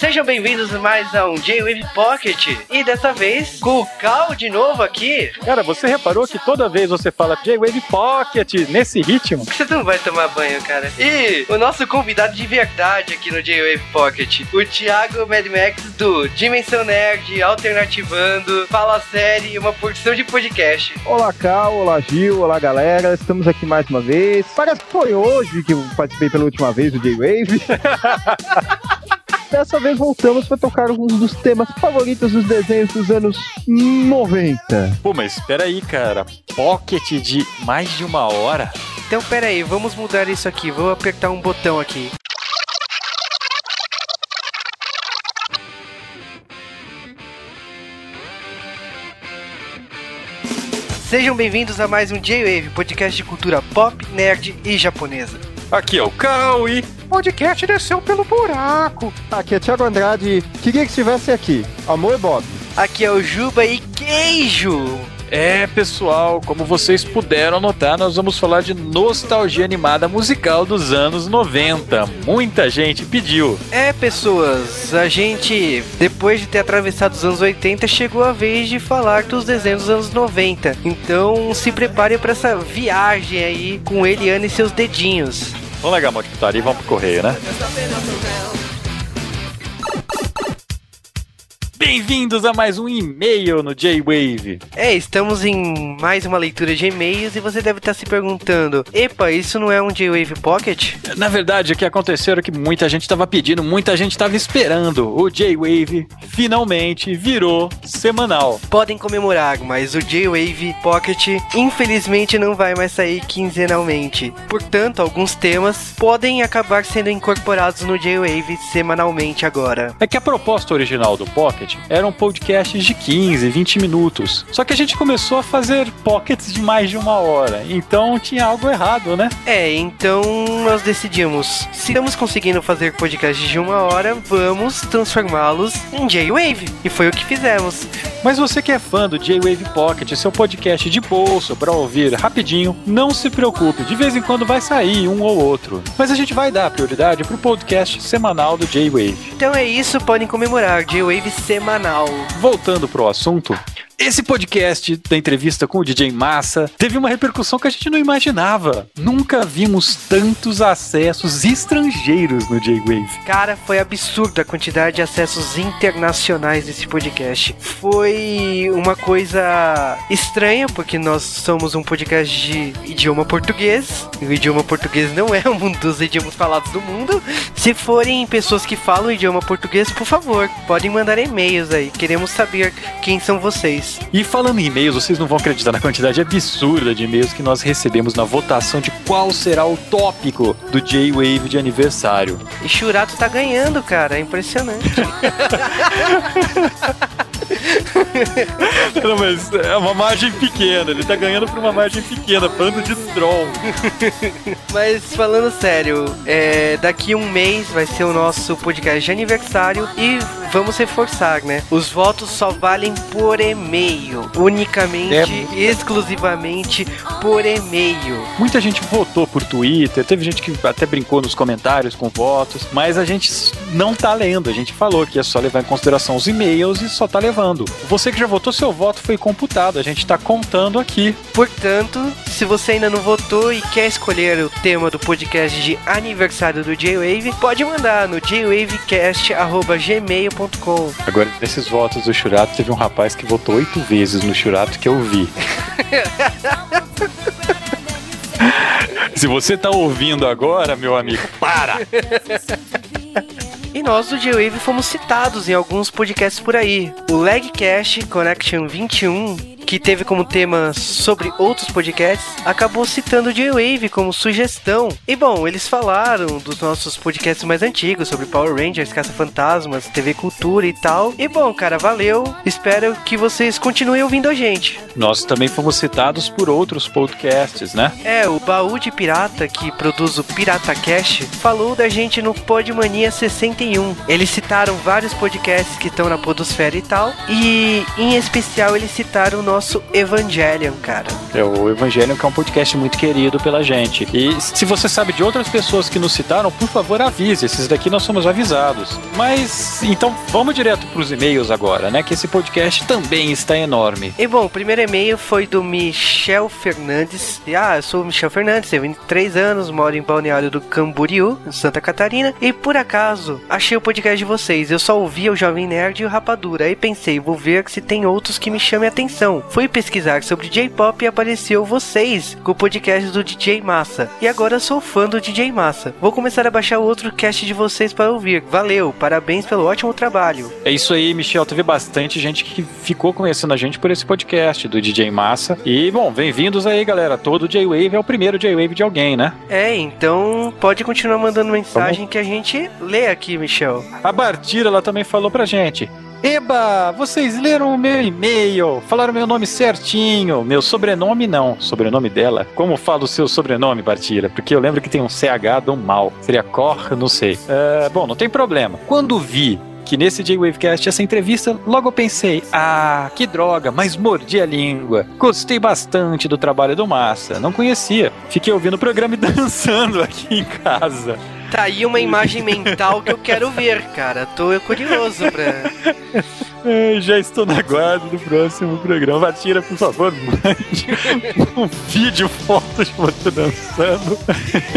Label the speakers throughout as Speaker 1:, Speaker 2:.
Speaker 1: Sejam bem-vindos mais a um J-Wave Pocket. E dessa vez, com o Cal de novo aqui.
Speaker 2: Cara, você reparou que toda vez você fala J-Wave Pocket nesse ritmo?
Speaker 1: Você não vai tomar banho, cara. E o nosso convidado de verdade aqui no J-Wave Pocket, o Thiago Mad Max do Dimensão Nerd, Alternativando, Fala Série e uma porção de podcast.
Speaker 3: Olá, Cal, olá, Gil, olá, galera. Estamos aqui mais uma vez. Parece que foi hoje que eu participei pela última vez do J-Wave. Dessa vez voltamos para tocar alguns dos temas favoritos dos desenhos dos anos 90.
Speaker 2: Pô, mas espera aí, cara. Pocket de mais de uma hora?
Speaker 1: Então, pera aí, vamos mudar isso aqui. Vou apertar um botão aqui. Sejam bem-vindos a mais um J-Wave, podcast de cultura pop, nerd e japonesa.
Speaker 2: Aqui é o Cal e
Speaker 4: podcast desceu pelo buraco.
Speaker 3: Aqui é Thiago Andrade. Queria que estivesse aqui. Amor Bob.
Speaker 1: Aqui é o Juba e queijo.
Speaker 2: É, pessoal, como vocês puderam notar, nós vamos falar de nostalgia animada musical dos anos 90. Muita gente pediu.
Speaker 1: É, pessoas, a gente, depois de ter atravessado os anos 80, chegou a vez de falar dos desenhos dos anos 90. Então se prepare para essa viagem aí com Eliane e seus dedinhos.
Speaker 2: Vamos largar a mão de putaria e vamos pro correio, né? Bem-vindos a mais um e-mail no J-Wave.
Speaker 1: É, estamos em mais uma leitura de e-mails e você deve estar se perguntando: Epa, isso não é um J-Wave Pocket?
Speaker 2: Na verdade, o que aconteceu era que muita gente estava pedindo, muita gente estava esperando. O J-Wave finalmente virou semanal.
Speaker 1: Podem comemorar, mas o J-Wave Pocket infelizmente não vai mais sair quinzenalmente. Portanto, alguns temas podem acabar sendo incorporados no J-Wave semanalmente agora.
Speaker 2: É que a proposta original do Pocket eram podcasts de 15, 20 minutos. Só que a gente começou a fazer pockets de mais de uma hora. Então tinha algo errado, né?
Speaker 1: É, então nós decidimos, se estamos conseguindo fazer podcasts de uma hora, vamos transformá-los em J-Wave. E foi o que fizemos.
Speaker 2: Mas você que é fã do J-Wave Pocket, seu podcast de bolso para ouvir rapidinho, não se preocupe, de vez em quando vai sair um ou outro. Mas a gente vai dar prioridade pro podcast semanal do J-Wave.
Speaker 1: Então é isso, podem comemorar J-Wave semanal.
Speaker 2: Voltando pro assunto, esse podcast da entrevista com o DJ Massa teve uma repercussão que a gente não imaginava. Nunca vimos tantos acessos estrangeiros no J-Wave.
Speaker 1: Cara, foi absurda a quantidade de acessos internacionais desse podcast. Foi uma coisa estranha, porque nós somos um podcast de idioma português. E o idioma português não é um dos idiomas falados do mundo. Se forem pessoas que falam idioma português, por favor, podem mandar e-mails aí. Queremos saber quem são vocês.
Speaker 2: E falando em e-mails, vocês não vão acreditar na quantidade absurda de e-mails que nós recebemos na votação de qual será o tópico do J-Wave de aniversário.
Speaker 1: E Churato tá ganhando, cara. É impressionante.
Speaker 2: Não, mas é uma margem pequena, ele tá ganhando por uma margem pequena, bando de troll.
Speaker 1: Mas falando sério, é, daqui um mês vai ser o nosso podcast de aniversário e vamos reforçar, né? Os votos só valem por e-mail, unicamente, exclusivamente por e-mail.
Speaker 2: Muita gente votou por Twitter, teve gente que até brincou nos comentários com votos, mas a gente não tá lendo. A gente falou que é só levar em consideração os e-mails e só tá levando. Você que já votou, seu voto foi computado. A gente tá contando aqui.
Speaker 1: Portanto, se você ainda não votou e quer escolher o tema do podcast de aniversário do J-Wave, pode mandar no jwavecast.gmail.com.
Speaker 2: Agora, nesses votos do Churato, teve um rapaz que votou oito vezes no Churato que eu vi. Se você tá ouvindo agora, meu amigo, para!
Speaker 1: E nós do J-Wave fomos citados em alguns podcasts por aí. O Lagcast Connection 21, que teve como tema sobre outros podcasts, acabou citando o J-Wave como sugestão. E bom, eles falaram dos nossos podcasts mais antigos sobre Power Rangers, Caça-Fantasmas, TV Cultura e tal. E bom, cara, valeu. Espero que vocês continuem ouvindo a gente.
Speaker 2: Nós também fomos citados por outros podcasts, né?
Speaker 1: É, o Baú de Pirata, que produz o Pirata Cash, falou da gente no Podmania 61. Eles citaram vários podcasts que estão na Podosfera e tal, e em especial eles citaram o nosso Evangelion, cara.
Speaker 2: É o Evangelion que é um podcast muito querido pela gente. E se você sabe de outras pessoas que nos citaram, por favor avise. Esses daqui nós somos avisados. Mas então vamos direto para os e-mails agora, né? Que esse podcast também está enorme.
Speaker 1: E bom, o primeiro e-mail foi do Michel Fernandes. E, ah, eu sou o Michel Fernandes, tenho 23 anos, moro em Balneário do Camboriú, Santa Catarina. E por acaso, achei o podcast de vocês. Eu só ouvia o Jovem Nerd e o Rapadura. Aí pensei, vou ver se tem outros que me chamem a atenção. Fui pesquisar sobre J-pop e apareceu vocês com o podcast do DJ Massa. E agora sou fã do DJ Massa. Vou começar a baixar outro cast de vocês para ouvir. Valeu, parabéns pelo ótimo trabalho.
Speaker 2: É isso aí, Michel. Teve bastante gente que ficou conhecendo a gente por esse podcast do DJ Massa. E, bom, bem-vindos aí, galera. Todo J-Wave é o primeiro J-Wave de alguém, né?
Speaker 1: É, então pode continuar mandando mensagem que a gente lê aqui, Michel.
Speaker 2: A Bartira, ela também falou pra gente. Eba, vocês leram o meu e-mail, falaram meu nome certinho, meu sobrenome não, sobrenome dela. Como fala o seu sobrenome, Bartira? Porque eu lembro que tem um CH do mal, seria Cor, não sei. Uh, bom, não tem problema. Quando vi que nesse J-Wavecast, essa entrevista, logo pensei, ah, que droga, mas mordi a língua. Gostei bastante do trabalho do Massa, não conhecia. Fiquei ouvindo o programa e dançando aqui em casa.
Speaker 1: Tá aí uma imagem mental que eu quero ver, cara. Tô curioso pra.
Speaker 2: É, já estou na guarda do próximo programa. Vatira, por favor, mande um vídeo, foto de você dançando.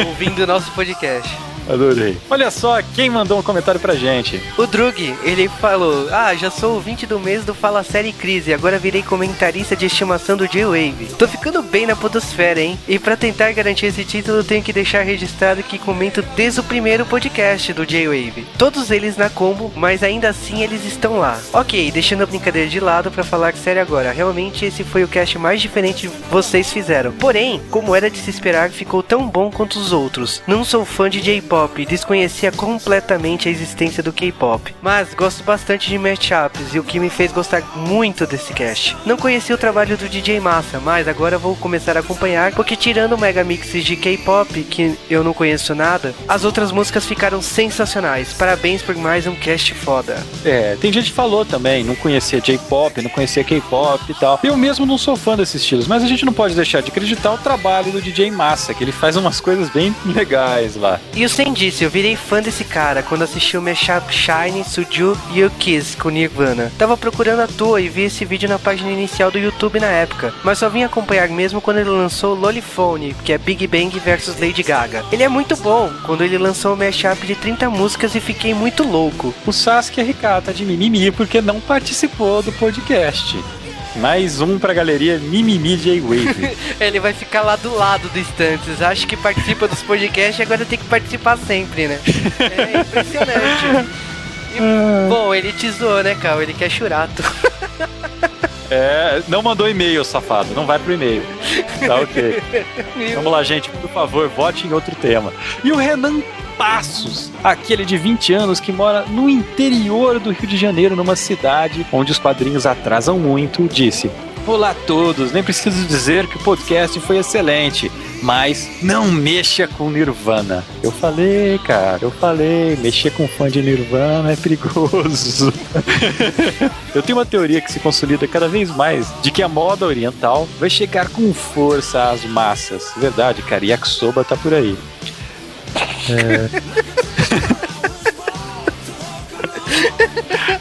Speaker 1: Ouvindo o nosso podcast.
Speaker 2: Adorei. Olha só quem mandou um comentário pra gente.
Speaker 1: O Drug, ele falou: Ah, já sou ouvinte do mês do Fala Série Crise, agora virei comentarista de estimação do J-Wave. Tô ficando bem na podosfera, hein? E para tentar garantir esse título, tenho que deixar registrado que comento desde o primeiro podcast do J-Wave. Todos eles na combo, mas ainda assim eles estão lá. Ok, deixando a brincadeira de lado para falar sério agora. Realmente esse foi o cast mais diferente que vocês fizeram. Porém, como era de se esperar, ficou tão bom quanto os outros. Não sou fã de J-Pop K-pop, desconhecia completamente a existência do K-pop, mas gosto bastante de matchups e o que me fez gostar muito desse cast. Não conhecia o trabalho do DJ Massa, mas agora vou começar a acompanhar, porque tirando o mega mixes de K-pop, que eu não conheço nada, as outras músicas ficaram sensacionais. Parabéns por mais um cast foda.
Speaker 2: É, tem gente que falou também, não conhecia J-pop, não conhecia K-pop e tal. Eu mesmo não sou fã desses estilos, mas a gente não pode deixar de acreditar o trabalho do DJ Massa, que ele faz umas coisas bem legais lá.
Speaker 1: E o sem disse, eu virei fã desse cara quando assisti o mashup Shine, Suju e o Kiss com Nirvana. Tava procurando à toa e vi esse vídeo na página inicial do YouTube na época, mas só vim acompanhar mesmo quando ele lançou Lolifone, que é Big Bang versus Lady Gaga. Ele é muito bom, quando ele lançou o mashup de 30 músicas e fiquei muito louco.
Speaker 2: O Sasuke é Ricata de mimimi porque não participou do podcast. Mais um pra galeria Mimimi J-Wave.
Speaker 1: Ele vai ficar lá do lado do Estantes. Acho que participa dos podcasts e agora tem que participar sempre, né? É impressionante. E, ah. bom, ele te zoou, né, Cal? Ele quer churato.
Speaker 2: É, não mandou e-mail, safado. Não vai pro e-mail. Tá ok. Vamos lá, gente. Por favor, vote em outro tema. E o Renan Passos, aquele de 20 anos que mora no interior do Rio de Janeiro, numa cidade onde os quadrinhos atrasam muito, disse: Olá a todos, nem preciso dizer que o podcast foi excelente, mas não mexa com Nirvana. Eu falei, cara, eu falei, mexer com fã de Nirvana é perigoso. eu tenho uma teoria que se consolida cada vez mais de que a moda oriental vai chegar com força às massas. Verdade, cara, Yakisoba tá por aí. É.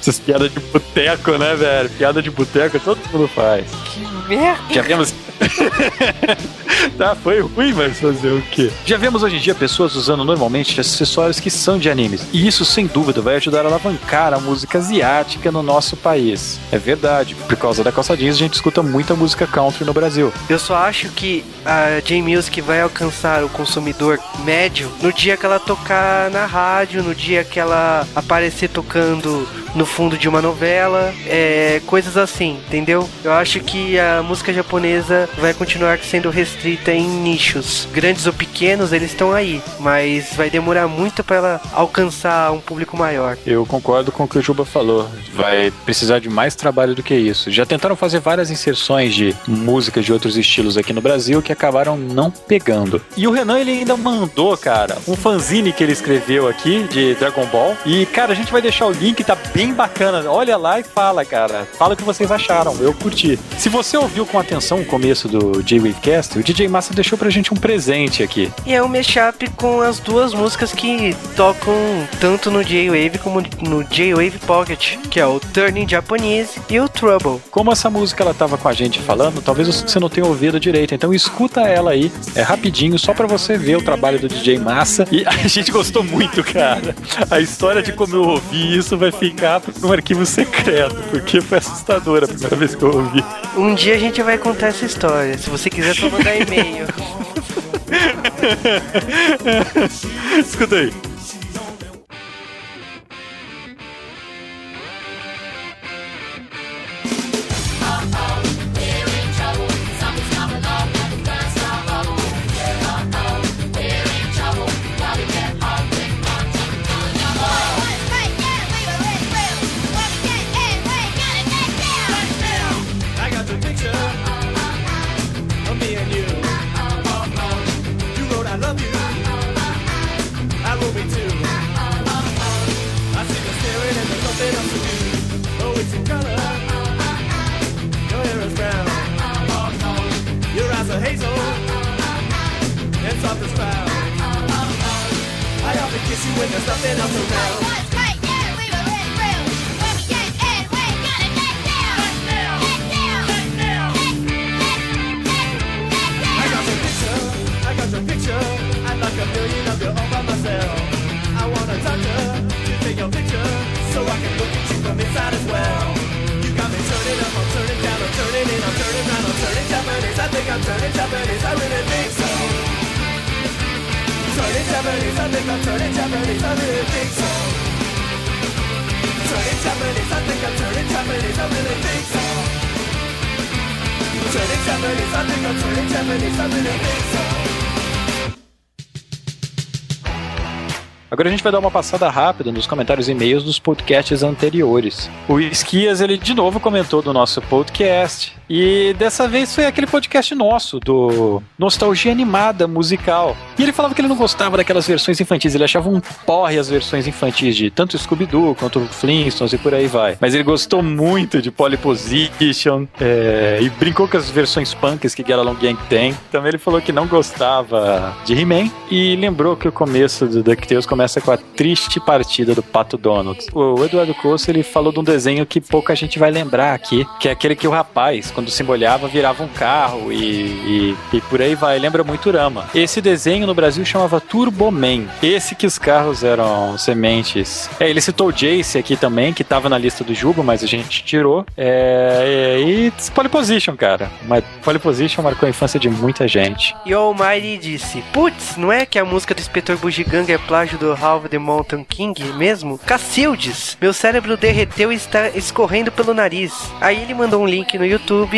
Speaker 2: Essas piadas de boteco, né, velho? Piada de boteco todo mundo faz.
Speaker 1: Que merda!
Speaker 2: Já vemos. tá, foi ruim, mas fazer o quê? Já vemos hoje em dia pessoas usando normalmente acessórios que são de animes. E isso, sem dúvida, vai ajudar a alavancar a música asiática no nosso país. É verdade. Por causa da calça jeans, a gente escuta muita música country no Brasil.
Speaker 1: Eu só acho que a J-Music vai alcançar o consumidor médio no dia que ela tocar na rádio, no dia que ela aparecer tocando no fundo de uma novela, é, coisas assim, entendeu? Eu acho que a música japonesa vai continuar sendo restrita restrita em nichos. Grandes ou pequenos, eles estão aí, mas vai demorar muito para ela alcançar um público maior.
Speaker 2: Eu concordo com o que o Juba falou. Vai precisar de mais trabalho do que isso. Já tentaram fazer várias inserções de músicas de outros estilos aqui no Brasil que acabaram não pegando. E o Renan, ele ainda mandou, cara, um fanzine que ele escreveu aqui de Dragon Ball. E, cara, a gente vai deixar o link, tá bem bacana. Olha lá e fala, cara. Fala o que vocês acharam. Eu curti. Se você ouviu com atenção o começo do J-Wavecast, o DJ Massa deixou pra gente um presente aqui.
Speaker 1: E é um mashup com as duas músicas que tocam tanto no J-Wave como no J-Wave Pocket, que é o Turning Japanese e o Trouble.
Speaker 2: Como essa música ela tava com a gente falando, talvez você não tenha ouvido direito, então escuta ela aí, é rapidinho, só para você ver o trabalho do DJ Massa. E a gente gostou muito, cara. A história de como eu ouvi isso vai ficar no arquivo secreto, porque foi assustadora a primeira vez que eu ouvi.
Speaker 1: Um dia a gente vai contar essa história. Se você quiser, só mandar e-mail.
Speaker 2: Escuta aí.
Speaker 5: When there's nothing else around. Right, right, yeah, we will hit real. When we get in, we gotta get down. Get down, get down, get I got your picture, I got your picture. I'd like a million of you all by myself. I want a doctor to take your picture so I can look at you from inside as well. You got me turning up, I'm turning down, I'm turning in, I'm turning round, I'm turning Japanese. I think I'm turning Japanese, I really think so.
Speaker 2: Agora a gente vai dar uma passada rápida nos comentários e e-mails dos podcasts anteriores. O Esquias, ele de novo comentou do nosso podcast. E dessa vez foi aquele podcast nosso, do Nostalgia Animada Musical. E ele falava que ele não gostava daquelas versões infantis, ele achava um porre as versões infantis de tanto Scooby-Doo quanto Flintstones e por aí vai. Mas ele gostou muito de Polyposition é, e brincou com as versões punks que Get Along Gang tem. Também ele falou que não gostava de He-Man e lembrou que o começo do DuckTales começa com a triste partida do Pato Donald. O Eduardo Costa ele falou de um desenho que pouca gente vai lembrar aqui, que é aquele que o rapaz, quando se molhava, virava um carro e, e, e por aí vai. Lembra muito Rama. Esse desenho no Brasil chamava Turboman. Esse que os carros eram sementes. É, ele citou o Jace aqui também, que tava na lista do Jugo, mas a gente tirou. É, e Polyposition, cara. Mas Polyposition marcou a infância de muita gente.
Speaker 1: E o Almighty disse: Putz, não é que a música do Inspetor Bugiganga é plágio do Half the Mountain King mesmo? Cacildes! Meu cérebro derreteu e está escorrendo pelo nariz. Aí ele mandou um link no YouTube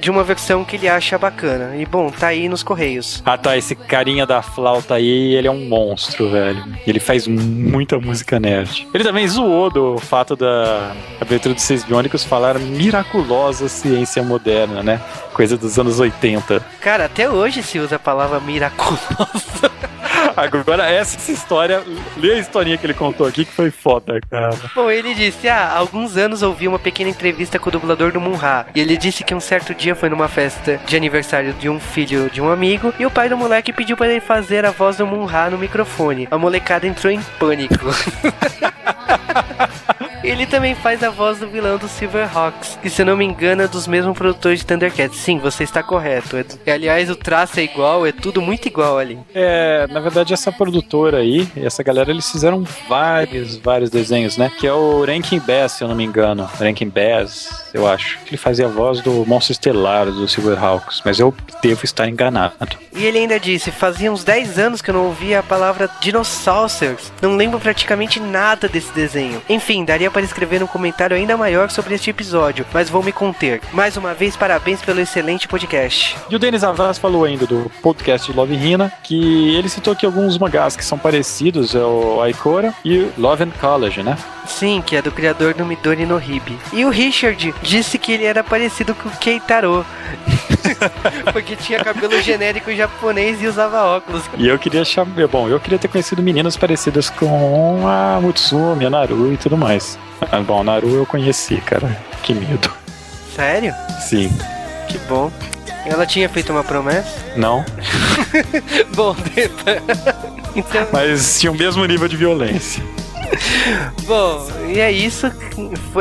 Speaker 1: de uma versão que ele acha bacana. E bom, tá aí nos correios.
Speaker 2: Ah tá, esse carinha da flauta aí, ele é um monstro, velho. Ele faz muita música nerd. Ele também zoou do fato da abertura dos Seis Biônicos falar miraculosa ciência moderna, né? Coisa dos anos 80.
Speaker 1: Cara, até hoje se usa a palavra miraculosa.
Speaker 2: Agora, essa história, lê a historinha que ele contou aqui que foi foda, cara.
Speaker 1: Bom, ele disse: Ah, há alguns anos ouvi uma pequena entrevista com o dublador do Munra. E ele disse que um certo dia foi numa festa de aniversário de um filho de um amigo. E o pai do moleque pediu para ele fazer a voz do Munra no microfone. A molecada entrou em pânico. Ele também faz a voz do vilão do Silverhawks, que se eu não me engano é dos mesmos produtores de Thundercats. Sim, você está correto. Edu. E, aliás, o traço é igual, é tudo muito igual ali.
Speaker 2: É, na verdade, essa produtora aí, essa galera, eles fizeram vários, vários desenhos, né? Que é o Rankin Bass, se eu não me engano. Rankin Bass, eu acho. Ele fazia a voz do Monstro Estelar do Silverhawks, mas eu devo estar enganado.
Speaker 1: E ele ainda disse: fazia uns 10 anos que eu não ouvia a palavra dinossauros. Não lembro praticamente nada desse desenho. Enfim, daria
Speaker 6: para escrever um comentário ainda maior sobre este episódio, mas vou me conter. Mais uma vez, parabéns pelo excelente podcast.
Speaker 2: E o Denis Avaz falou ainda do podcast Love Hina, que ele citou aqui alguns mangás que são parecidos ao Aikora e Love and College, né?
Speaker 6: Sim, que é do criador do Midori no Hibi. E o Richard disse que ele era parecido com o Keitaro. Porque tinha cabelo genérico japonês e usava óculos.
Speaker 2: E eu queria chamar. Bom, eu queria ter conhecido meninas parecidas com a Mutsumi, a Naru e tudo mais. Ah, bom, a Naru eu conheci, cara. Que medo.
Speaker 6: Sério?
Speaker 2: Sim.
Speaker 6: Que bom. Ela tinha feito uma promessa?
Speaker 2: Não.
Speaker 6: bom, então,
Speaker 2: Mas tinha o mesmo nível de violência.
Speaker 6: bom, e é isso.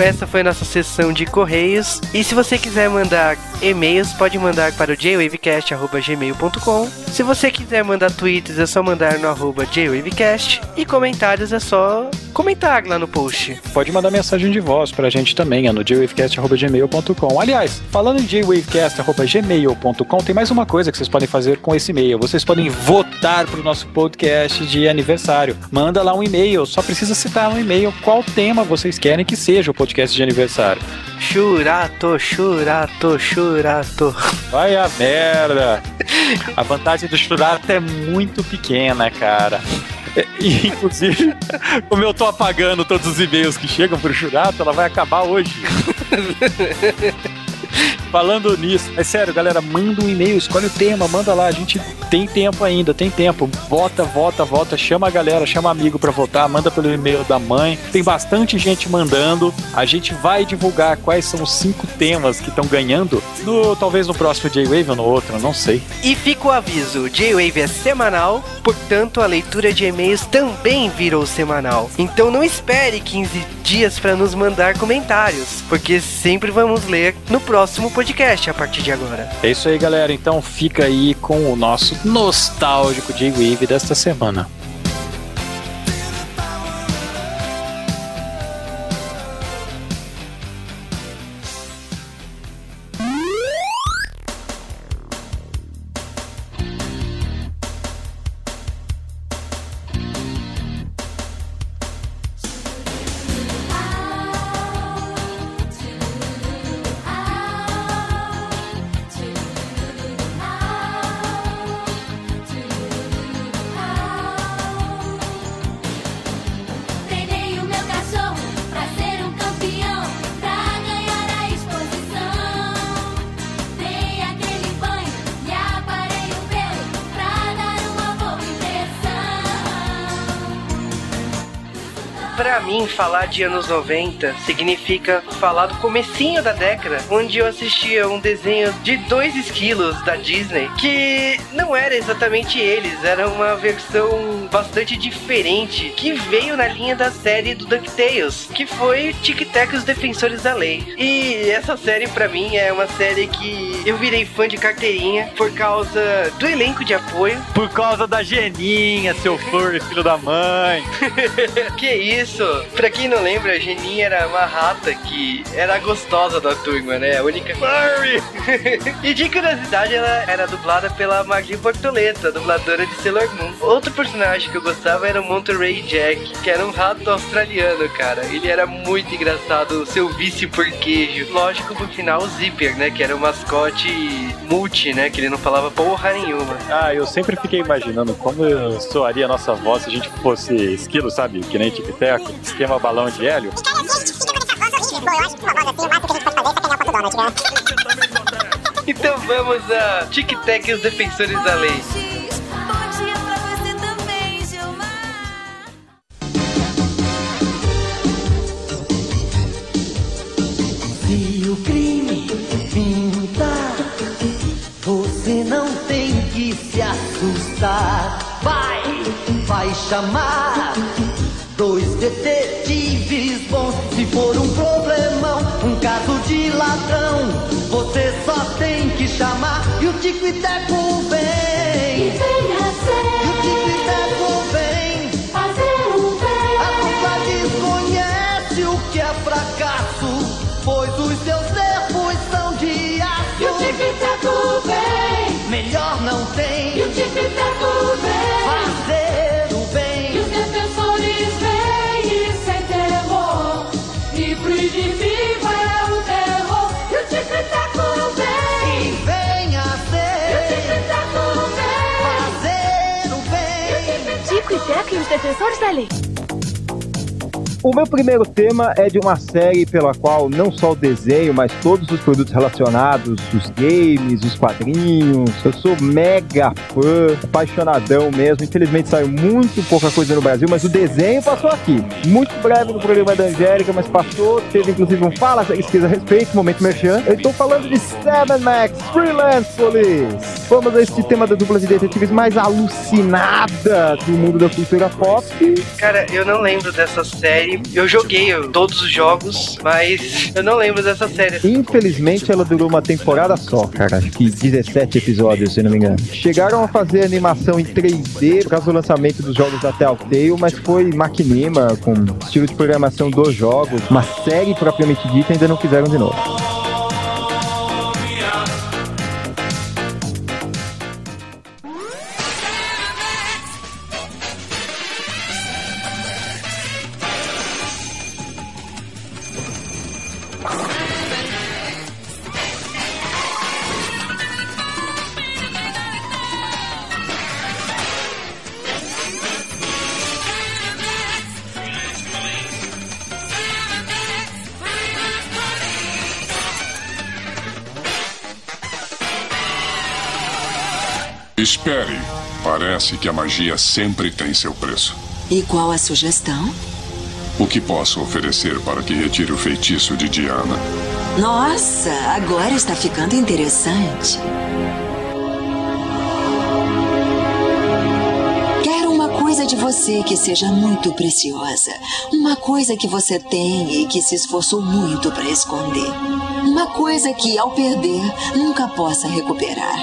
Speaker 6: Essa foi a nossa sessão de correios. E se você quiser mandar e-mails, pode mandar para o jwavecast.gmail.com. Se você quiser mandar tweets, é só mandar no arroba jwavecast. E comentários é só comentar lá no post.
Speaker 2: Pode mandar mensagem de voz pra gente também, é no jwavecast.gmail.com. Aliás, falando em jwavecast.gmail.com, tem mais uma coisa que vocês podem fazer com esse e-mail. Vocês podem votar pro nosso podcast de aniversário. Manda lá um e-mail, só precisa citar no e-mail qual tema vocês querem que seja o podcast de aniversário.
Speaker 6: Churato, churato, churato.
Speaker 2: Vai a merda! A vantagem do Churato é muito pequena, cara. E, inclusive, como eu tô apagando todos os e-mails que chegam pro Churato, ela vai acabar hoje. Falando nisso, é sério, galera, manda um e-mail, escolhe o tema, manda lá, a gente tem tempo ainda, tem tempo. Vota, vota, vota, chama a galera, chama amigo pra votar, manda pelo e-mail da mãe. Tem bastante gente mandando. A gente vai divulgar quais são os cinco temas que estão ganhando, no, talvez no próximo J-Wave ou no outro, não sei.
Speaker 6: E fica o aviso: J-Wave é semanal, portanto a leitura de e-mails também virou semanal. Então não espere 15 dias para nos mandar comentários, porque sempre vamos ler no próximo podcast a partir de agora.
Speaker 2: É isso aí, galera. Então fica aí com o nosso nostálgico J-Wave desta semana.
Speaker 6: Mim, falar de anos 90 significa falar do comecinho da década, onde eu assistia um desenho de dois esquilos da Disney, que não era exatamente eles, era uma versão bastante diferente, que veio na linha da série do DuckTales, que foi Tic Tac e os Defensores da Lei. E essa série, pra mim, é uma série que eu virei fã de carteirinha por causa do elenco de apoio,
Speaker 2: Por causa da Geninha, seu furry, filho da mãe.
Speaker 6: que isso? Pra quem não lembra, a Geninha era uma rata que era gostosa da turma, né? A única furry. e de curiosidade, ela era dublada pela Maggie Bortoleta, dubladora de Sailor Moon. Outro personagem que eu gostava era o Monterey Jack, que era um rato australiano, cara. Ele era muito engraçado, seu vício por queijo. Lógico, no final, o Zipper, né? Que era o mascote multi, né? Que ele não falava porra nenhuma.
Speaker 2: Ah, eu sempre fiquei imaginando como soaria a nossa voz se a gente fosse esquilo, sabe? Que nem tic-teco, esquema balão de hélio.
Speaker 6: Então vamos a Tic Tac e os Defensores da Lei.
Speaker 7: Se o crime pintar, você não tem que se assustar. Vai, vai chamar só tem que chamar e o tico e teco vem. Que os
Speaker 8: defensores
Speaker 9: da lei.
Speaker 3: O meu primeiro tema é de uma série pela qual não só o desenho, mas todos os produtos relacionados, os games, os quadrinhos, eu sou mega fã, apaixonadão mesmo. Infelizmente saiu muito pouca coisa no Brasil, mas o desenho passou aqui. Muito breve no programa da Angélica, mas passou. Teve inclusive um Fala Série Esquisa a respeito, momento merchan. Eu estou falando de Seven Max Freelance Police. Vamos a este tema da dupla de detetives mais alucinada do mundo da cultura pop.
Speaker 6: Cara, eu não lembro dessa série. Eu joguei todos os jogos, mas eu não lembro dessa série.
Speaker 3: Infelizmente ela durou uma temporada só, cara. Acho que 17 episódios, se não me engano. Chegaram a fazer animação em 3D por causa do lançamento dos jogos da Telltale, mas foi maquinima, com estilo de programação dos jogos. Uma série propriamente dita ainda não fizeram de novo.
Speaker 10: Espere. Parece que a magia sempre tem seu preço.
Speaker 11: E qual a sugestão?
Speaker 10: O que posso oferecer para que retire o feitiço de Diana?
Speaker 11: Nossa, agora está ficando interessante. Quero uma coisa de você que seja muito preciosa. Uma coisa que você tem e que se esforçou muito para esconder. Uma coisa que, ao perder, nunca possa recuperar.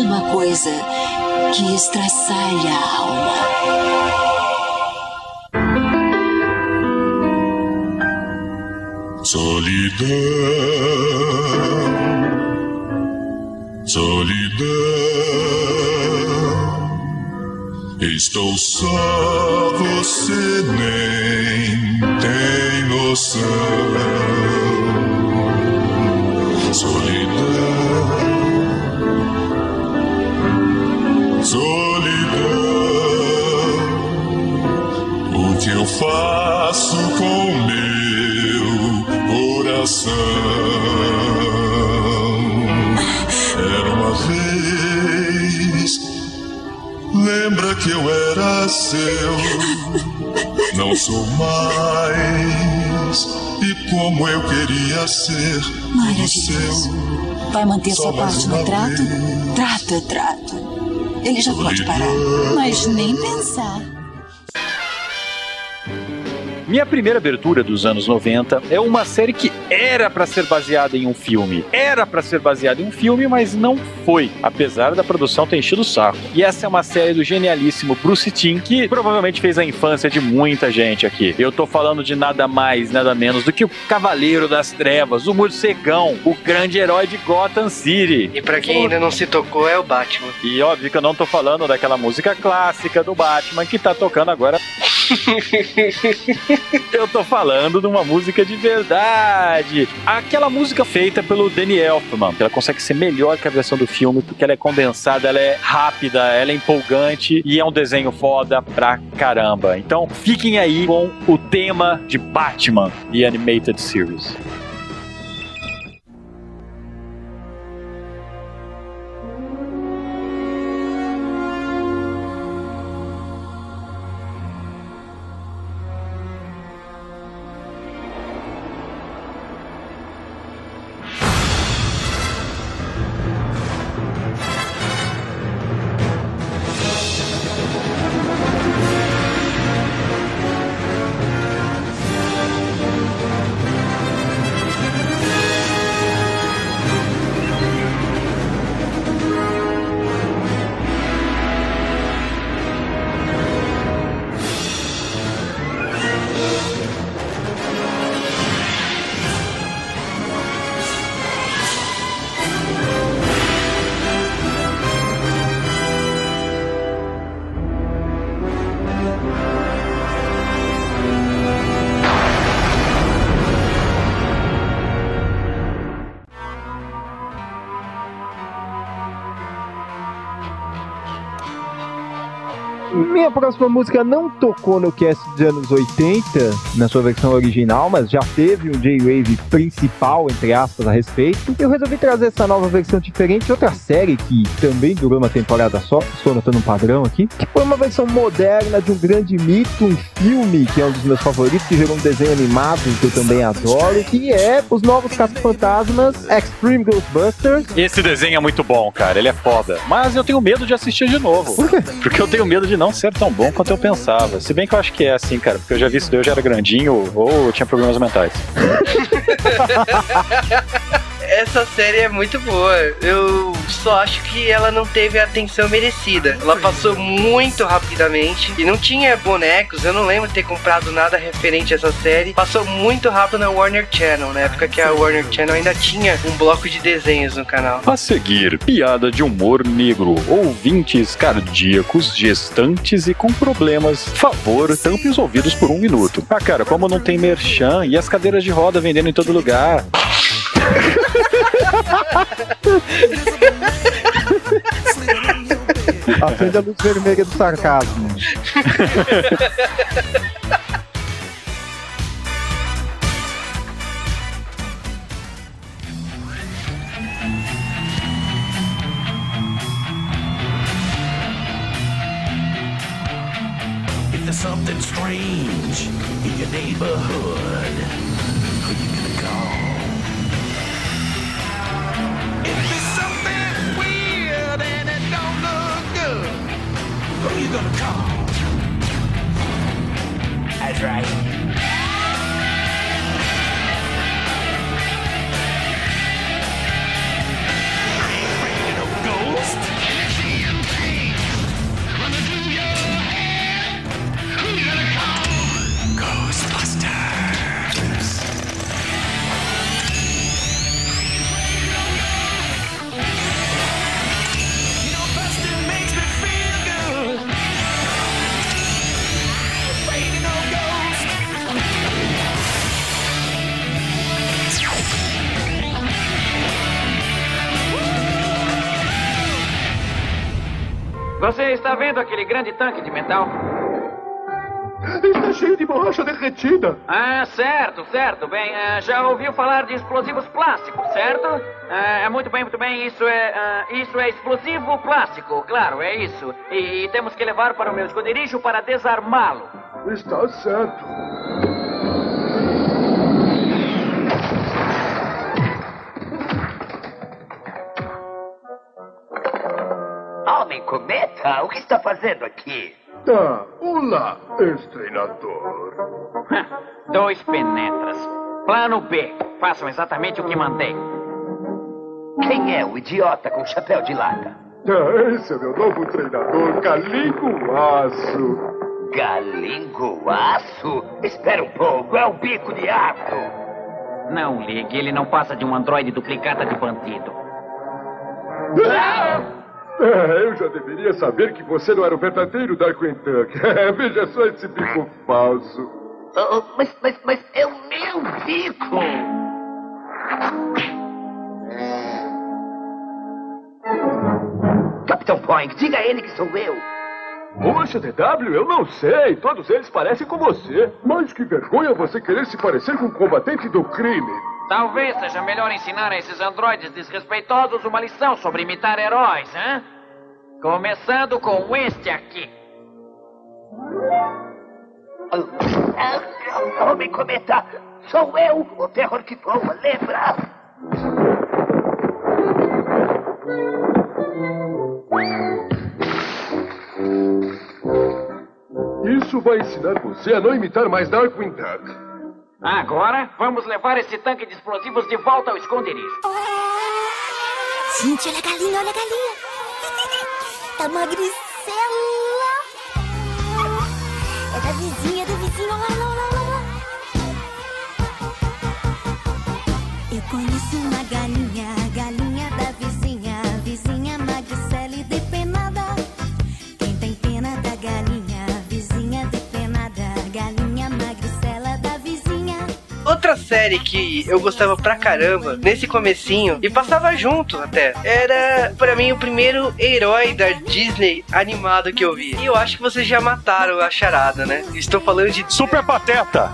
Speaker 11: Uma coisa que estraçalha a alma.
Speaker 10: Solidão, solidão. Estou só, você nem tem noção. Solidão, solidão. O que eu faço com meu coração? Era uma vez. Lembra que eu era seu? Não sou mais. Como eu queria ser tudo seu.
Speaker 11: Vai manter sua parte no trato?
Speaker 10: vez.
Speaker 11: Trato é trato. Ele já pode parar.
Speaker 9: Mas nem pensar.
Speaker 2: Minha primeira abertura dos anos 90 é uma série que era pra ser baseada em um filme. Era pra ser baseada em um filme, mas não foi, apesar da produção ter enchido o saco. E essa é uma série do genialíssimo Bruce Timm, que provavelmente fez a infância de muita gente aqui. Eu tô falando de nada mais, nada menos do que o Cavaleiro das Trevas, o Morcegão, o grande herói de Gotham City.
Speaker 6: E pra quem ainda não se tocou, é o Batman.
Speaker 2: E óbvio que eu não tô falando daquela música clássica do Batman que tá tocando agora. eu tô falando de uma música de verdade. Aquela música feita pelo Danny Elfman, ela consegue ser melhor que a versão do filme, porque ela é condensada, ela é rápida, ela é empolgante e é um desenho foda pra caramba. Então fiquem aí com o tema de Batman e Animated Series.
Speaker 3: Próxima música não tocou no cast dos anos 80, na sua versão original, mas já teve um J-Wave principal, entre aspas, a respeito. Eu resolvi trazer essa nova versão diferente, outra série que também durou uma temporada só, estou notando um padrão aqui, que foi uma versão moderna de um grande mito, um filme que é um dos meus favoritos, que gerou um desenho animado que eu também adoro, que é os novos Caça-Fantasmas Extreme Ghostbusters.
Speaker 2: Esse desenho é muito bom, cara. Ele é foda. Mas eu tenho medo de assistir de novo.
Speaker 3: Por quê?
Speaker 2: Porque eu tenho medo de não ser tão bom quanto eu pensava. Se bem que eu acho que é assim, cara. Porque eu já vi isso daí, eu já era grandinho ou eu tinha problemas mentais.
Speaker 6: Essa série é muito boa. Eu só acho que ela não teve a atenção merecida. Ela passou muito rapidamente e não tinha bonecos. Eu não lembro de ter comprado nada referente a essa série. Passou muito rápido na Warner Channel, na época que a Warner Channel ainda tinha um bloco de desenhos no canal.
Speaker 2: A seguir, piada de humor negro. Ouvintes cardíacos, gestantes e com problemas. Favor, tampe os ouvidos por um minuto. Ah, cara, como não tem merchan e as cadeiras de roda vendendo em todo lugar.
Speaker 3: Acende a luz vermelha do sarcasmo.
Speaker 12: Something strange in your neighborhood, gonna call? That's right.
Speaker 13: Você está vendo aquele grande tanque de metal?
Speaker 14: Está cheio de borracha derretida.
Speaker 13: Ah, certo, certo. Bem, ah, já ouviu falar de explosivos plásticos, certo? Ah, é muito bem, muito bem. Isso é, ah, isso é explosivo plástico, claro, é isso. E, temos que levar para o meu esconderijo para desarmá-lo.
Speaker 14: Está certo.
Speaker 15: Homem cometa, o que está fazendo aqui?
Speaker 14: Tá, olá, ex-treinador.
Speaker 13: Dois penetras. Plano B. Façam exatamente o que mandei.
Speaker 15: Quem é o idiota com chapéu de lata?
Speaker 14: Ah, esse é meu novo treinador, Calingo Aço.
Speaker 15: Galingoaço? Espera um pouco, é o bico de aço.
Speaker 13: Não ligue, ele não passa de um androide duplicata de bandido.
Speaker 14: É, eu já deveria saber que você não era o verdadeiro Darkwing Duck. Veja só esse bico falso.
Speaker 15: Oh, mas, mas, mas é o meu bico! Capitão Point, diga a ele que sou eu.
Speaker 14: Poxa, DW, eu não sei. Todos eles parecem com você. Mas que vergonha você querer se parecer com um combatente do crime.
Speaker 13: Talvez seja melhor ensinar a esses androides desrespeitosos uma lição sobre imitar heróis, hein? Começando com este aqui.
Speaker 15: Ah, Homem cometa, sou eu, o terror que voa, lembra?
Speaker 14: Isso vai ensinar você a não imitar mais Darkwing Duck.
Speaker 13: Agora, vamos levar esse tanque de explosivos de volta ao esconderijo.
Speaker 8: Gente, olha a galinha, olha a galinha. Tá magricela.
Speaker 6: Série que eu gostava pra caramba, nesse comecinho, e passava junto até, era pra mim o primeiro herói da Disney animado que eu vi. E eu acho que vocês já mataram a charada, né? Estou falando de
Speaker 2: Super Pateta!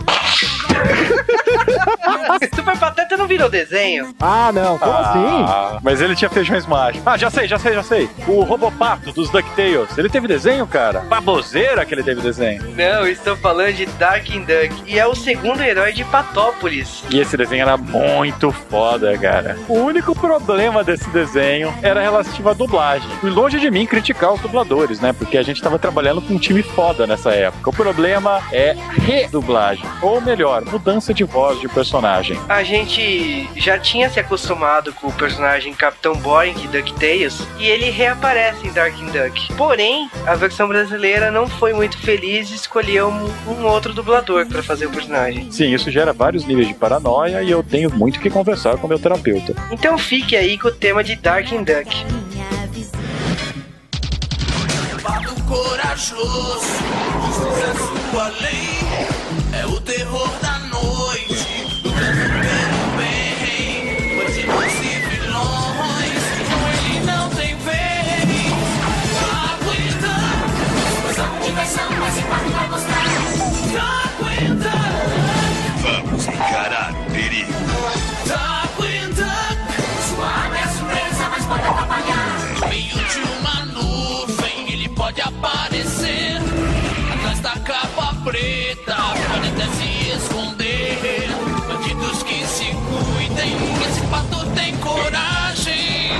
Speaker 6: Super Pateta não virou desenho?
Speaker 3: Ah, não, como assim?
Speaker 2: Ah, Mas ele tinha feijões mágicos. Ah, já sei, já sei, já sei. O Robopato dos DuckTales. Ele teve desenho, cara? Baboseira que ele teve desenho.
Speaker 6: Não, estou falando de Darkwing Duck. E é o segundo herói de Patópolis.
Speaker 2: E esse desenho era muito foda, cara. O único problema desse desenho era relativo à dublagem. E longe de mim criticar os dubladores, né? Porque a gente tava trabalhando com um time foda nessa época. O problema é redublagem. Ou melhor, mudança de voz de personagem.
Speaker 6: A gente já tinha se acostumado com o personagem Capitão Boring de DuckTales e ele reaparece em Darkwing Duck. Porém, a versão brasileira não foi muito feliz e escolheu um, um outro dublador para fazer o personagem.
Speaker 2: Sim, isso gera vários níveis de paranoia e eu tenho muito que conversar com meu terapeuta.
Speaker 6: Então fique aí com o tema de Darkwing Duck.
Speaker 12: Corajoso, justiça é sua lei, é o terror da Aguenta, explosão, diversão, mas o tem coragem.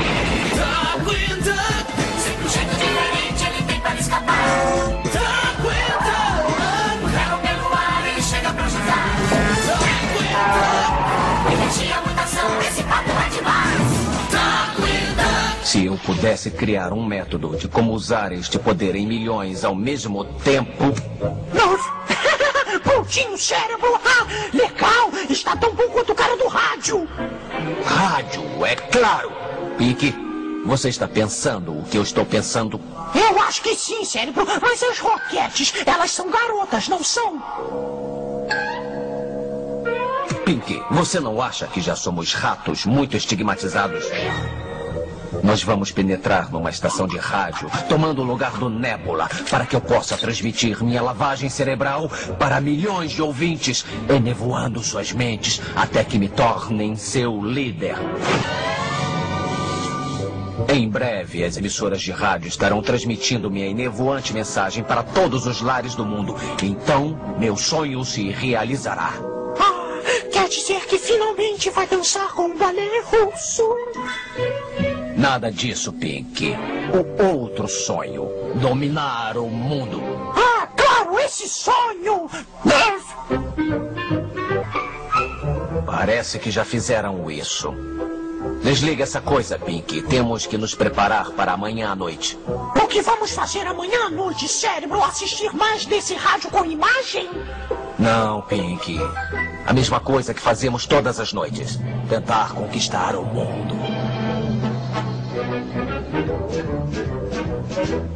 Speaker 12: Aguenta, sempre um jeito diferente, ele tenta escapar. Aguenta, o ferro pelo ar, ele chega pra ajudar. Aguenta, energia, mutação, esse pato vai demais. Aguenta.
Speaker 16: Se eu pudesse criar um método de como usar este poder em milhões ao mesmo tempo.
Speaker 15: Nossa! Pontinho cérebro! Ah, legal! Está tão bom quanto o cara do rádio!
Speaker 16: Rádio, é claro! Pink, você está pensando o que eu estou pensando?
Speaker 15: Eu acho que sim, cérebro, mas as roquetes, elas são garotas, não são?
Speaker 16: Pink, você não acha que já somos ratos muito estigmatizados? Nós vamos penetrar numa estação de rádio, tomando o lugar do Nebula, para que eu possa transmitir minha lavagem cerebral para milhões de ouvintes, enevoando suas mentes até que me tornem seu líder. Em breve, as emissoras de rádio estarão transmitindo minha enevoante mensagem para todos os lares do mundo. Então, meu sonho se realizará.
Speaker 15: Ah, quer dizer que finalmente vai dançar com o balé russo?
Speaker 16: Nada disso, Pink. O outro sonho: dominar o mundo.
Speaker 15: Ah, claro, esse sonho!
Speaker 16: Parece que já fizeram isso. Desliga essa coisa, Pink. Temos que nos preparar para amanhã à noite.
Speaker 15: O que vamos fazer amanhã à noite, cérebro? Assistir mais desse rádio com imagem?
Speaker 16: Não, Pink. A mesma coisa que fazemos todas as noites: tentar conquistar o mundo.
Speaker 2: thank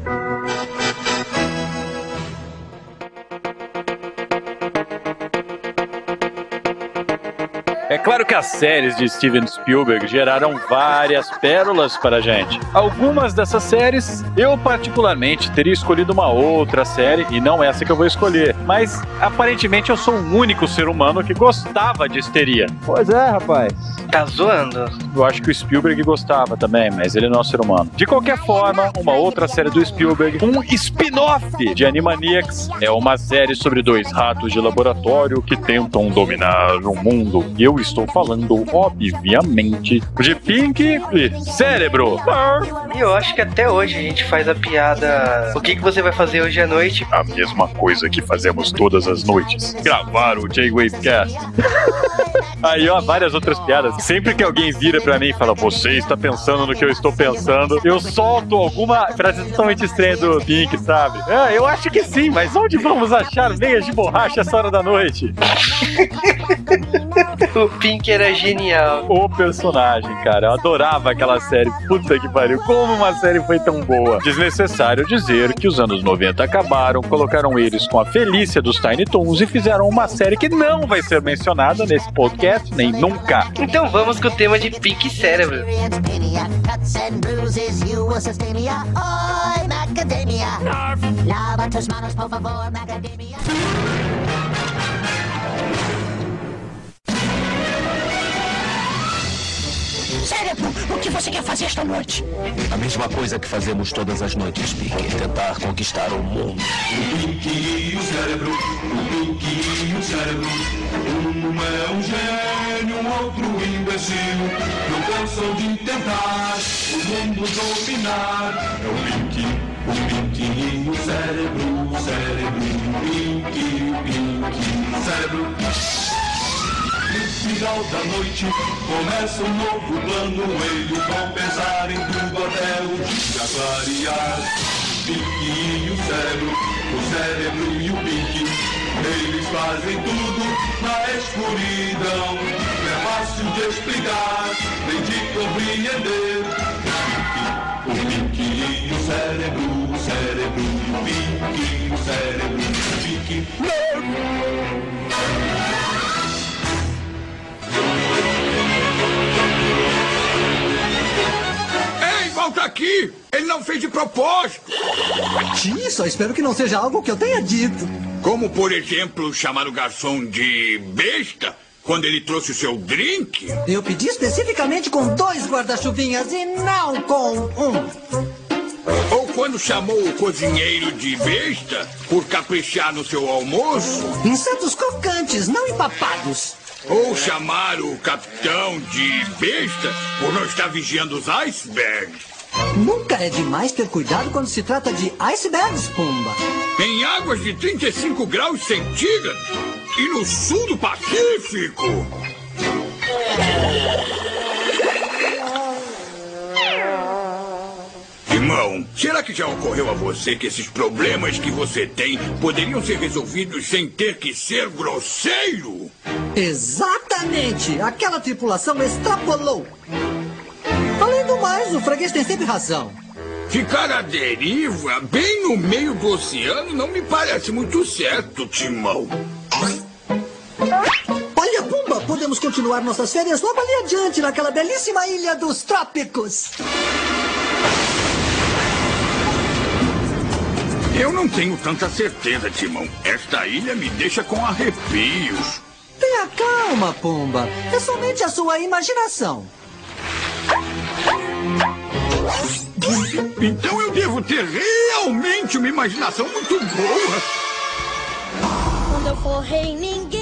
Speaker 2: you claro que as séries de Steven Spielberg geraram várias pérolas para a gente. Algumas dessas séries, eu particularmente teria escolhido uma outra série, e não essa que eu vou escolher. Mas aparentemente eu sou o único ser humano que gostava de histeria.
Speaker 3: Pois é, rapaz.
Speaker 6: Tá zoando?
Speaker 2: Eu acho que o Spielberg gostava também, mas ele não é um ser humano. De qualquer forma, uma outra série do Spielberg, um spin-off de Animaniacs, é uma série sobre dois ratos de laboratório que tentam dominar o mundo. E eu estou falando, obviamente, de Pink e Cérebro.
Speaker 6: E eu acho que até hoje a gente faz a piada. O que, que você vai fazer hoje à noite?
Speaker 2: A mesma coisa que fazemos todas as noites: gravar o J-Wave Cast. Aí, ó, várias outras piadas. Sempre que alguém vira pra mim e fala, você está pensando no que eu estou pensando, eu solto alguma frase totalmente estranha do Pink, sabe? Ah, eu acho que sim, mas onde vamos achar meias de borracha essa hora da noite?
Speaker 6: O Pink era genial.
Speaker 2: O personagem, cara. Eu adorava aquela série. Puta que pariu. Como uma série foi tão boa. Desnecessário dizer que os anos 90 acabaram, colocaram eles com a felícia dos Tiny Toons e fizeram uma série que não vai ser mencionada nesse podcast, nem nunca.
Speaker 6: Então vamos com o tema de Pink Cérebro.
Speaker 17: Oi. Lava tus manos, por favor, macadamia.
Speaker 15: Cérebro, o que você quer fazer esta noite?
Speaker 16: A mesma coisa que fazemos todas as noites, Pique. Tentar conquistar o mundo.
Speaker 18: O Pink e o cérebro, o Pink e o cérebro. Um é um gênio, outro imbecil. Não cansam de tentar o mundo dominar. É o Pink, o Pink e o cérebro, o cérebro, o Pink, o Pink, o cérebro. Final da noite começa um novo plano. Eles vão pensar em tudo até o dia clarear. Pink e o cérebro, o cérebro e o Pink. Eles fazem tudo na escuridão. Não é fácil de explicar, nem de compreender. O Pink, o Pink e o cérebro, o cérebro e o Pink, o cérebro e o Pink.
Speaker 19: Ei, volta aqui! Ele não fez de propósito!
Speaker 20: Sim, só espero que não seja algo que eu tenha dito.
Speaker 19: Como, por exemplo, chamar o garçom de besta quando ele trouxe o seu drink?
Speaker 20: Eu pedi especificamente com dois guarda-chuvinhas e não com um.
Speaker 19: Ou quando chamou o cozinheiro de besta por caprichar no seu almoço?
Speaker 20: Insetos crocantes, não empapados.
Speaker 19: Ou chamar o capitão de besta por não estar vigiando os icebergs?
Speaker 20: Nunca é demais ter cuidado quando se trata de icebergs, Pumba.
Speaker 19: Em águas de 35 graus centígrados e no sul do Pacífico. Será que já ocorreu a você que esses problemas que você tem poderiam ser resolvidos sem ter que ser grosseiro?
Speaker 20: Exatamente! Aquela tripulação extrapolou. Além do mais, o freguês tem sempre razão.
Speaker 19: Ficar à deriva, bem no meio do oceano, não me parece muito certo, Timão.
Speaker 20: Olha, Pumba, podemos continuar nossas férias logo ali adiante, naquela belíssima ilha dos trópicos.
Speaker 19: Eu não tenho tanta certeza, Timão. Esta ilha me deixa com arrepios.
Speaker 20: Tenha calma, Pumba. É somente a sua imaginação.
Speaker 19: Então eu devo ter realmente uma imaginação muito boa.
Speaker 8: Quando eu for rei, ninguém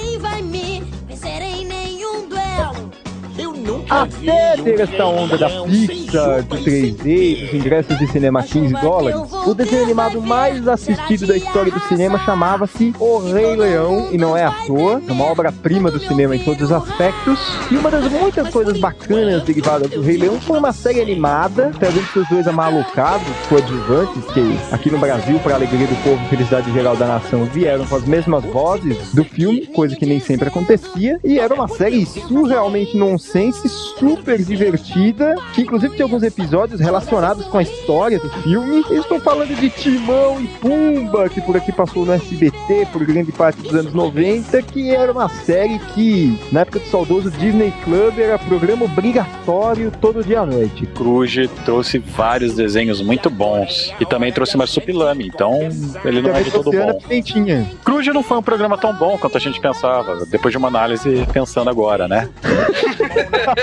Speaker 3: Até ter esta onda da Pixar, do 3D, dos ingressos de cinema a 15 dólares, o desenho animado mais assistido da história do cinema chamava-se O Rei Leão, e não é à toa, é uma obra-prima do cinema em todos os aspectos. E uma das muitas coisas bacanas derivadas do Rei Leão foi uma série animada, trazendo seus dois amalucados, coadjuvantes, que aqui no Brasil, para alegria do povo e felicidade geral da nação, vieram com as mesmas vozes do filme, coisa que nem sempre acontecia, e era uma série surrealmente nonsense, super divertida, que inclusive tinha alguns episódios relacionados com a história do filme. Eu estou falando de Timão e Pumba, que por aqui passou no SBT por grande parte dos anos 90, que era uma série que, na época do saudoso Disney Club, era programa obrigatório todo dia à noite.
Speaker 2: Cruz trouxe vários desenhos muito bons. E também trouxe Marsupilame, então ele não é de todo bom.
Speaker 3: Pimentinha.
Speaker 2: Cruz não foi um programa tão bom quanto a gente pensava, depois de uma análise pensando agora, né?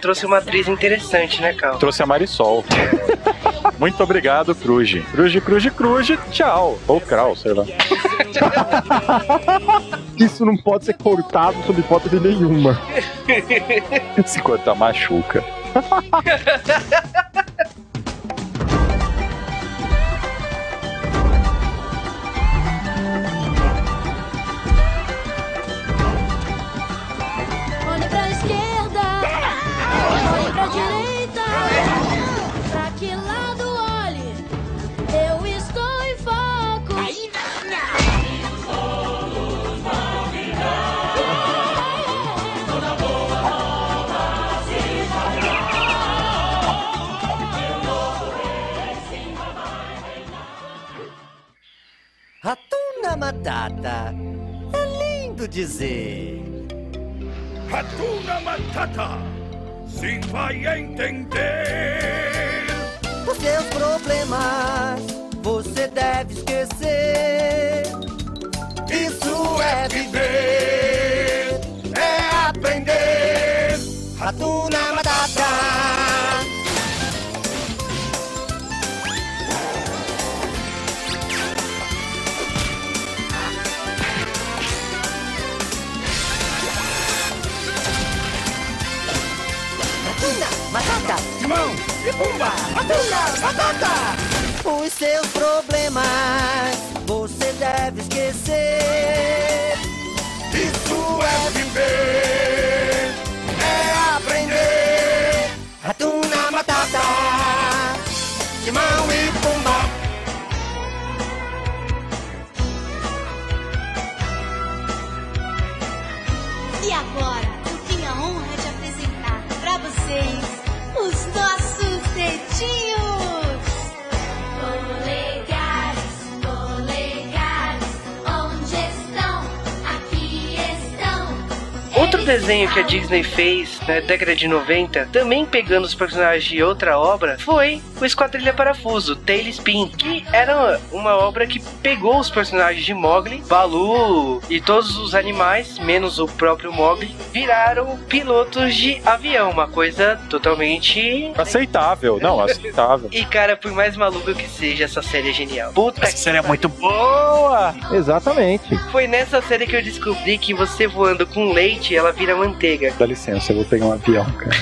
Speaker 6: Trouxe uma atriz interessante, né, Cal?
Speaker 2: Trouxe a Marisol. Muito obrigado, Cruz. Cruz, Cruz, Cruz, tchau. Ou Krau, sei lá.
Speaker 3: Isso não pode ser cortado sob hipótese nenhuma.
Speaker 2: Se cortar, machuca.
Speaker 7: Matata. É lindo dizer.
Speaker 19: Hakuna Matata. Sim, vai entender.
Speaker 7: Os seus problemas você deve esquecer. Isso é viver, é aprender. Ratuna Matata. E Pumba. Ratuna Matata. Os seus problemas você deve esquecer. Isso é viver,
Speaker 6: desenho que a Disney fez na década de 90, também pegando os personagens de outra obra, foi o Esquadrilha Parafuso, Tailspin, que era uma obra que pegou os personagens de Mogli, Balu e todos os animais, menos o próprio Mogli, viraram pilotos de avião, uma coisa totalmente
Speaker 2: Aceitável, não, aceitável.
Speaker 6: E cara, por mais maluco que seja, essa série é genial. Puta
Speaker 2: Essa série é muito boa!
Speaker 3: Exatamente.
Speaker 6: Foi nessa série que eu descobri que você voando com leite, ela vira manteiga.
Speaker 2: Dá licença, eu vou pegar um avião, cara.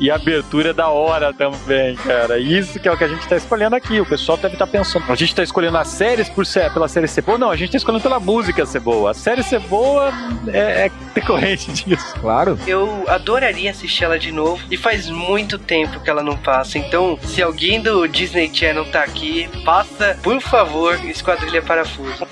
Speaker 2: E a abertura é da hora também, cara. Isso que é o que a gente tá escolhendo aqui. O pessoal deve estar pensando. A gente tá escolhendo as séries por ser, pela série ser boa? Não, a gente tá escolhendo pela música ser boa. A série ser boa é, é decorrente disso.
Speaker 3: Claro.
Speaker 6: Eu adoraria assistir ela de novo e faz muito tempo que ela não passa. Então, se alguém do Disney Channel tá aqui, passa, por favor, Esquadrilha Parafuso.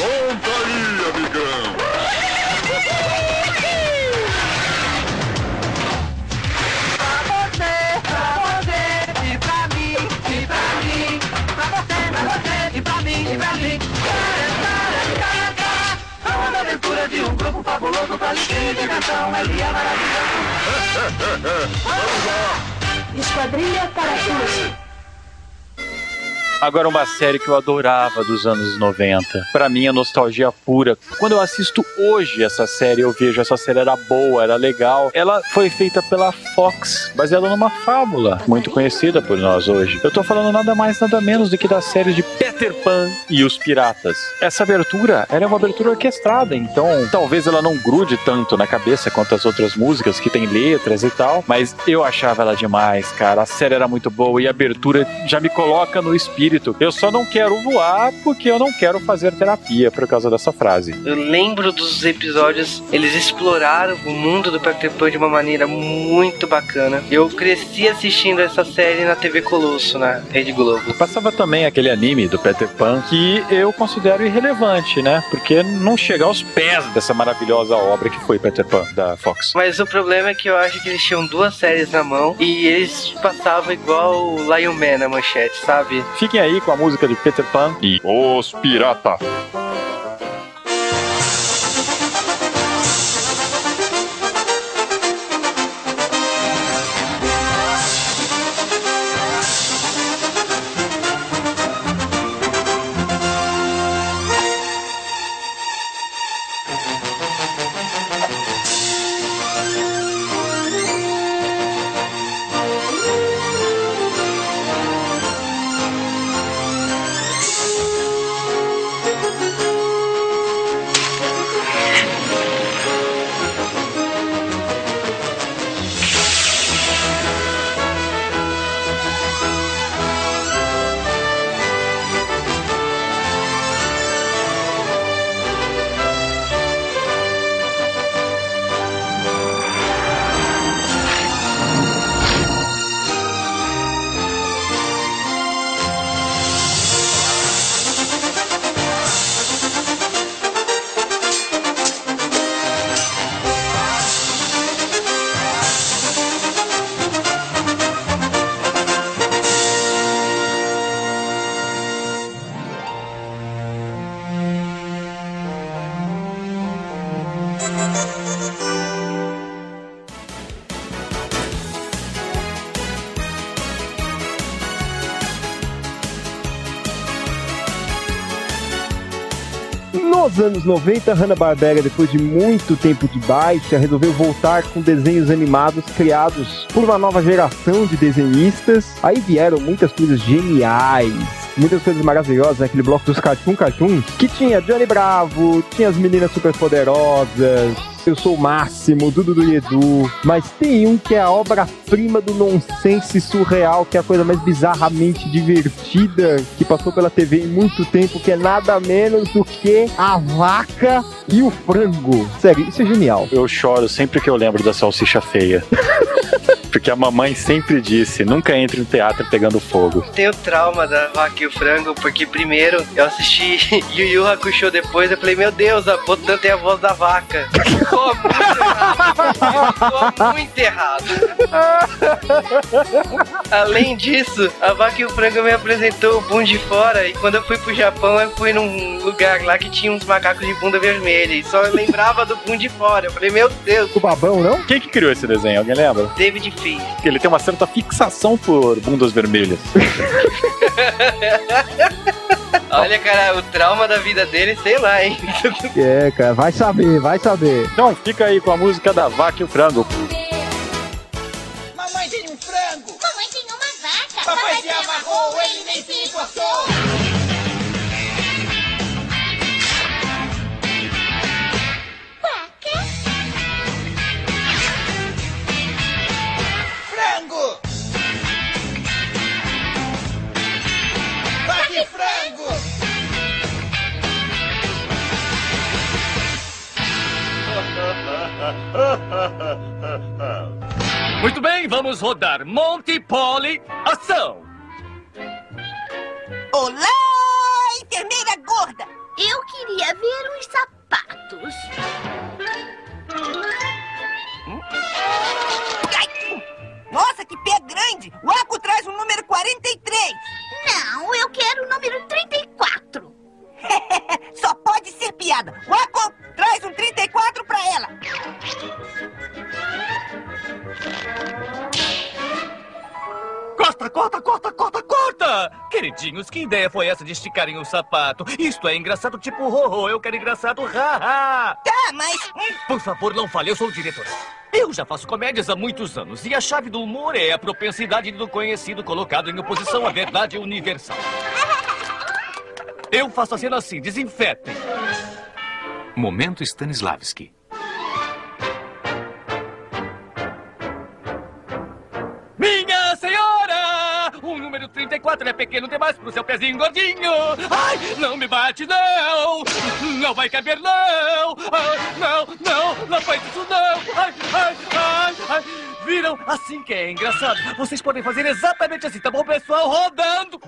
Speaker 9: É uma aventura de um grupo fabuloso pra alegria e diversão. É dia maravilhoso.
Speaker 19: Vamos lá!
Speaker 21: Esquadrilha Parafuso.
Speaker 2: Agora, uma série que eu adorava dos anos 90. Pra mim, é nostalgia pura. Quando eu assisto hoje essa série, eu vejo essa série era boa, era legal. Ela foi feita pela Fox, baseada numa fábula muito conhecida por nós hoje. Eu tô falando nada mais, nada menos do que da série de Peter Pan e os Piratas. Essa abertura, ela é uma abertura orquestrada, então talvez ela não grude tanto na cabeça quanto as outras músicas que tem letras e tal, mas eu achava ela demais, cara. A série era muito boa e a abertura já me coloca no espírito. Eu só não quero voar porque eu não quero fazer terapia por causa dessa frase.
Speaker 6: Eu lembro dos episódios, eles exploraram o mundo do Peter Pan de uma maneira muito bacana. Eu cresci assistindo essa série na TV Colosso, na Rede Globo.
Speaker 2: Passava também aquele anime do Peter Pan que eu considero irrelevante, né? Porque não chega aos pés dessa maravilhosa obra que foi Peter Pan da Fox.
Speaker 6: Mas o problema é que eu acho que eles tinham duas séries na mão e eles passavam igual o Lion Man na manchete, sabe?
Speaker 2: Fiquem aí com a música de Peter Pan e Os Pirata.
Speaker 3: Nos anos 90, Hanna-Barbera, depois de muito tempo de baixa, resolveu voltar com desenhos animados criados por uma nova geração de desenhistas. Aí vieram muitas coisas geniais, muitas coisas maravilhosas, aquele bloco dos Cartoon Cartoons, que tinha Johnny Bravo, tinha as meninas super poderosas, eu sou o máximo, Dudu do Edu, mas tem um que é a obra-prima do nonsense surreal, que é a coisa mais bizarramente divertida que passou pela TV em muito tempo, que é nada menos do que a vaca e o frango. Sério, isso é genial.
Speaker 2: Eu choro sempre que eu lembro da salsicha feia. Porque a mamãe sempre disse: nunca entre no teatro pegando fogo.
Speaker 6: Tenho trauma da vaca e o frango, porque primeiro eu assisti Yu Yu Hakusho depois, eu falei, meu Deus, a Botan tem a voz da vaca. Ficou muito errado. Ficou muito errado. Além disso, a vaca e o frango me apresentou o boom de fora, e quando eu fui pro Japão, eu fui num lugar lá que tinha uns macacos de bunda vermelha, e só lembrava do boom de fora. Eu falei, meu Deus.
Speaker 3: O babão, não?
Speaker 2: Quem que criou esse desenho? Alguém lembra?
Speaker 6: David Fee.
Speaker 2: Ele tem uma certa fixação por bundas vermelhas.
Speaker 6: Olha, cara, o trauma da vida dele, sei lá, hein?
Speaker 3: É, cara, vai saber, vai saber.
Speaker 2: Então fica aí com a música da vaca e o frango.
Speaker 22: Muito bem, vamos rodar Monty Polly, ação!
Speaker 23: Olá, enfermeira gorda! Eu queria ver os sapatos. Ai, Nossa, que pé grande! O Aco traz o número 43. Não, eu quero o número 34. Só pode ser piada. O Aco traz um 34 pra ela.
Speaker 22: Corta, corta, corta, corta, corta! Queridinhos, que ideia foi essa de esticarem o sapato? Isto é engraçado tipo ho-ho, eu quero engraçado ha-ha!
Speaker 23: Tá, mas...
Speaker 22: Por favor, não fale, eu sou o diretor. Eu já faço comédias há muitos anos e a chave do humor é a propensidade do conhecido colocado em oposição à verdade universal. Eu faço a cena assim, desinfetem.
Speaker 24: Momento Stanislavski.
Speaker 22: Minha senhora! O número 34 é pequeno demais pro seu pezinho gordinho! Ai, não me bate, não! Não vai caber, não! Ai, não, não, não faz isso, não! Ai, ai, ai, ai! Viram? Assim que é engraçado. Vocês podem fazer exatamente assim, tá bom, pessoal? Rodando!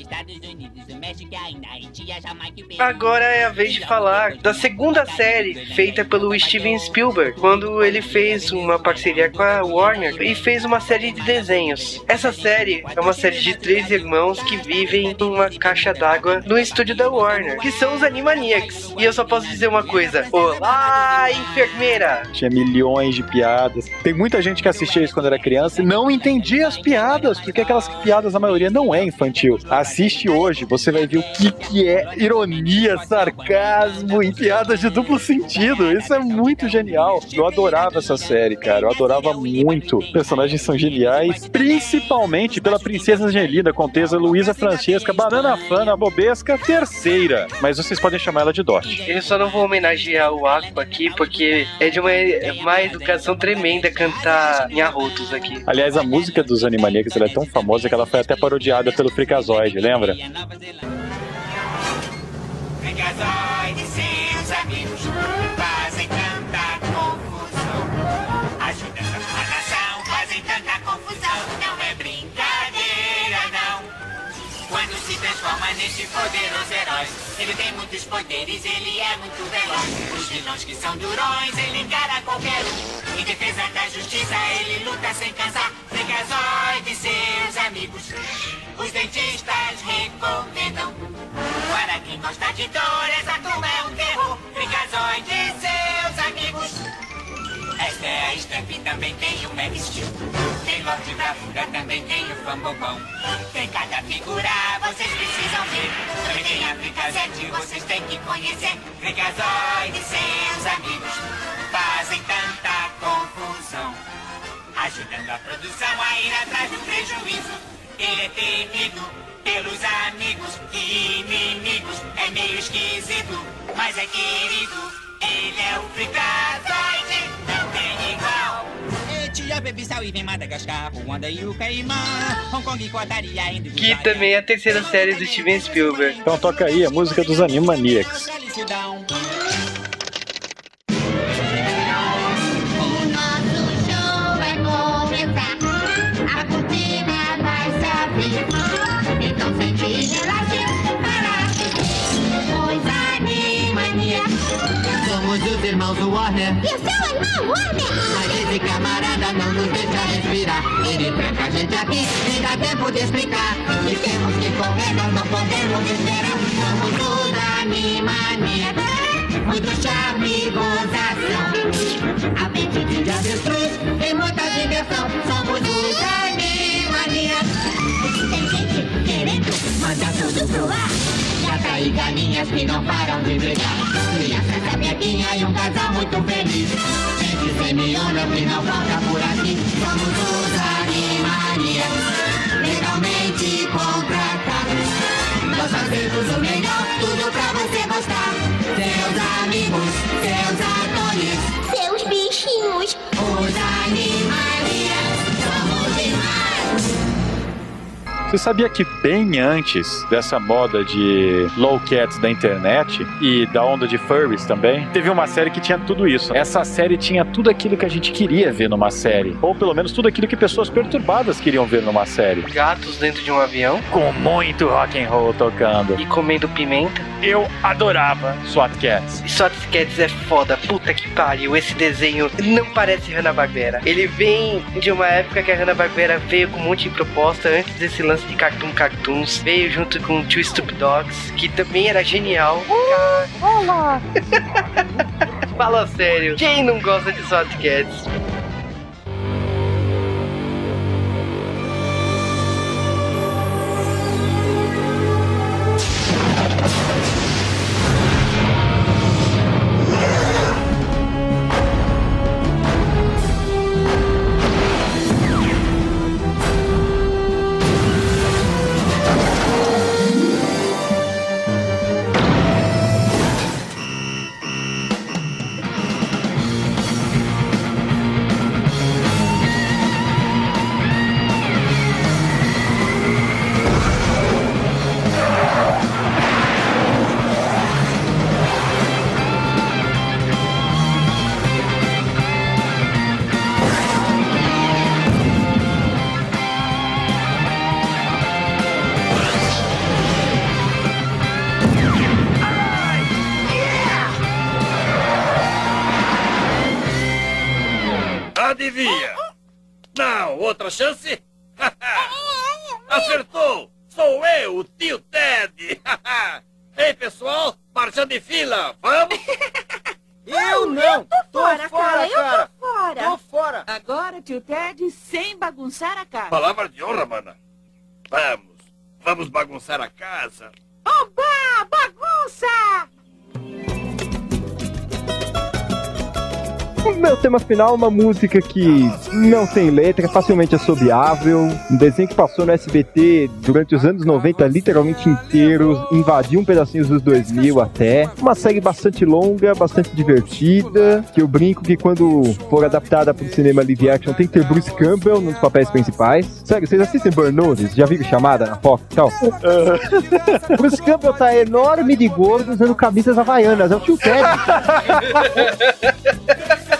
Speaker 25: Estados Unidos, o México, a Haiti, a Jamaica e o Peru.
Speaker 6: Agora é a vez de falar da segunda série feita pelo Steven Spielberg, quando ele fez uma parceria com a Warner e fez uma série de desenhos. Essa série é uma série de três irmãos que vivem numa caixa d'água no estúdio da Warner, que são os Animaniacs. E eu só posso dizer uma coisa: Olá, enfermeira!
Speaker 2: Tinha milhões de piadas. Tem muita gente que assistia isso quando era criança e não entendia as piadas, porque aquelas piadas, a maioria, não é infantil. Assiste hoje, você vai ver o que, que é ironia, sarcasmo e piadas de duplo sentido. Isso é muito genial. Eu adorava essa série, cara. Eu adorava muito. Os personagens são geniais, principalmente pela Princesa Angelina, Contesa Luísa Francesca, Banana Fana, Bobesca, terceira. Mas vocês podem chamar ela de Dot.
Speaker 6: Eu só não vou homenagear o Aqua aqui, porque é de uma, uma educação tremenda cantar em arrotos aqui.
Speaker 2: Aliás, a música dos Animaniacs ela é tão famosa que ela foi até parodiada pelo Freakazoid, lembra?
Speaker 15: E seus amigos fazem tanta confusão. Nação, fazem tanta confusão. Não é brincadeira, não. Quando se transforma neste poderoso herói, ele tem muitos poderes, ele é muito veloz. Os vilões que são durões, ele encara qualquer um. Em defesa da justiça, ele luta sem cansar. Freakazoid e seus amigos, os dentistas recomendam. Para quem gosta de dor, essa turma é um terror. Freakazoid e seus amigos. Esta é
Speaker 25: a Steph também tem o Max Steel. Tem Lorde Bravura, também tem o Fambobão. Tem cada figura, vocês precisam ver. Também tem a Fricazete, vocês têm que conhecer. Freakazoid e seus amigos fazem tanta confusão. Ajudando a produção a ir atrás do prejuízo. Ele é temido pelos amigos e inimigos. É meio esquisito, mas é querido. Ele é o Freakazoid, não tem igual. Baby Sal e vem Madagascar, Ruanda e o Caimã, Hong Kong e Cotaria, Índico.
Speaker 6: Que também é a terceira série do Steven Spielberg.
Speaker 2: Então toca aí a música dos Animaniacs.
Speaker 20: Somos os irmãos Warner.
Speaker 8: E o seu irmão Warner?
Speaker 20: Mas esse camarada não nos deixa respirar. Ele tranca a gente aqui e dá tempo de explicar.
Speaker 8: E temos que correr, nós não podemos esperar. Somos os Animaniacs. Muito charme e gozação. A mente de avestruz e muita diversão. Somos os Animaniacs. Tem gente querendo mandar tudo pro ar. Gata e galinhas que não param de brigar. Criança sapequinha e um casal muito feliz. Gente semiona que não falta por aqui. Somos os Animaniacs. Legalmente contratados. Nós fazemos o melhor, Você
Speaker 2: sabia que bem antes dessa moda de low cats da internet e da onda de furries também, teve uma série que tinha tudo isso. Essa série tinha tudo aquilo que a gente queria ver numa série, ou pelo menos tudo aquilo que pessoas perturbadas queriam ver numa série.
Speaker 6: Gatos dentro de um avião
Speaker 2: Com muito rock and roll tocando.
Speaker 6: e comendo pimenta.
Speaker 2: Eu adorava SWAT Cats.
Speaker 6: Swat Cats é foda, puta que pariu. Esse desenho não parece Hanna-Barbera. Ele vem de uma época que a Hanna-Barbera veio com um monte de proposta antes desse lance de Cartoon Cartoons. Veio junto com Two Stupid Dogs, que também era genial.
Speaker 8: Olá!
Speaker 6: Fala sério, quem não gosta de SWAT Cats?
Speaker 26: Casa.
Speaker 3: Tema final é uma música que não tem letra, é facilmente assobiável. Um desenho que passou no SBT durante os anos 90, literalmente inteiros, invadiu um pedacinho dos 2000 até. Uma série bastante longa, bastante divertida, que eu brinco que quando for adaptada para o cinema live action tem que ter Bruce Campbell nos papéis principais. Sério, vocês assistem Burnout? Já viram chamada na Fox e tal? Bruce Campbell tá enorme de gordo usando camisas havaianas, é o tio Ted.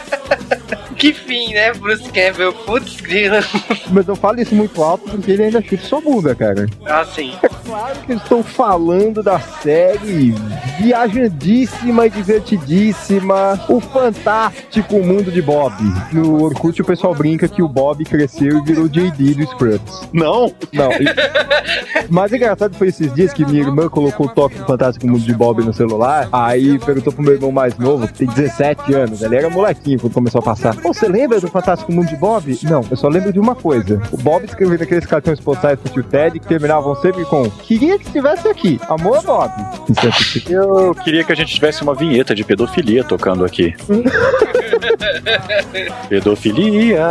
Speaker 6: Que fim, né, Bruce Campbell? Putz, grila.
Speaker 3: Mas não fale isso muito alto porque ele ainda chuta sua bunda, cara.
Speaker 6: Ah, sim.
Speaker 3: É claro que eles estão falando da série viajandíssima e divertidíssima, o fantástico mundo de Bob. No Orkut o pessoal brinca que o Bob cresceu e virou JD do Scrubs.
Speaker 2: Não?
Speaker 3: Não. Mas engraçado foi esses dias que minha irmã colocou o toque do fantástico mundo de Bob no celular, aí perguntou pro meu irmão mais novo, que tem 17 anos, ele era molequinho quando começou a passar. Você lembra do Fantástico Mundo de Bob? Não, eu só lembro de uma coisa. O Bob escrevendo aqueles cartões postais pro tio Ted que terminavam sempre com Queria que estivesse aqui. Amor, Bob.
Speaker 2: Eu queria que a gente tivesse uma vinheta de pedofilia tocando aqui. pedofilia.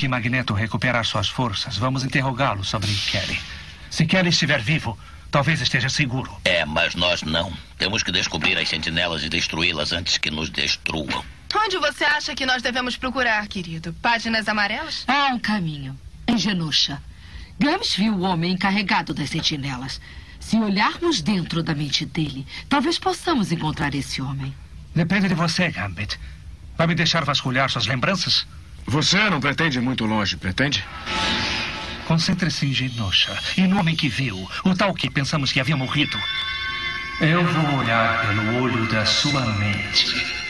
Speaker 27: Que Magneto recuperar suas forças, vamos interrogá-lo sobre Kelly. Se Kelly estiver vivo, talvez esteja seguro.
Speaker 28: É, mas nós não. Temos que descobrir as sentinelas e destruí-las antes que nos destruam.
Speaker 29: Onde você acha que nós devemos procurar, querido? Páginas amarelas?
Speaker 30: Há um caminho. Em Genosha. Gams viu o homem encarregado das sentinelas. Se olharmos dentro da mente dele, talvez possamos encontrar esse homem.
Speaker 27: Depende de você, Gambit. Vai me deixar vasculhar suas lembranças?
Speaker 31: Você não pretende ir muito longe, pretende?
Speaker 27: Concentre-se em Genosha e no homem que viu, o tal que pensamos que havia morrido. Eu vou olhar pelo olho da sua mente.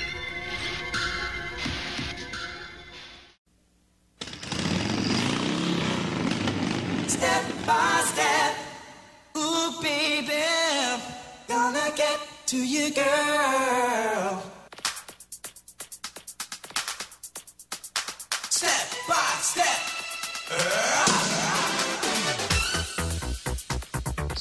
Speaker 15: Step by step, ooh baby, gonna get to you, girl.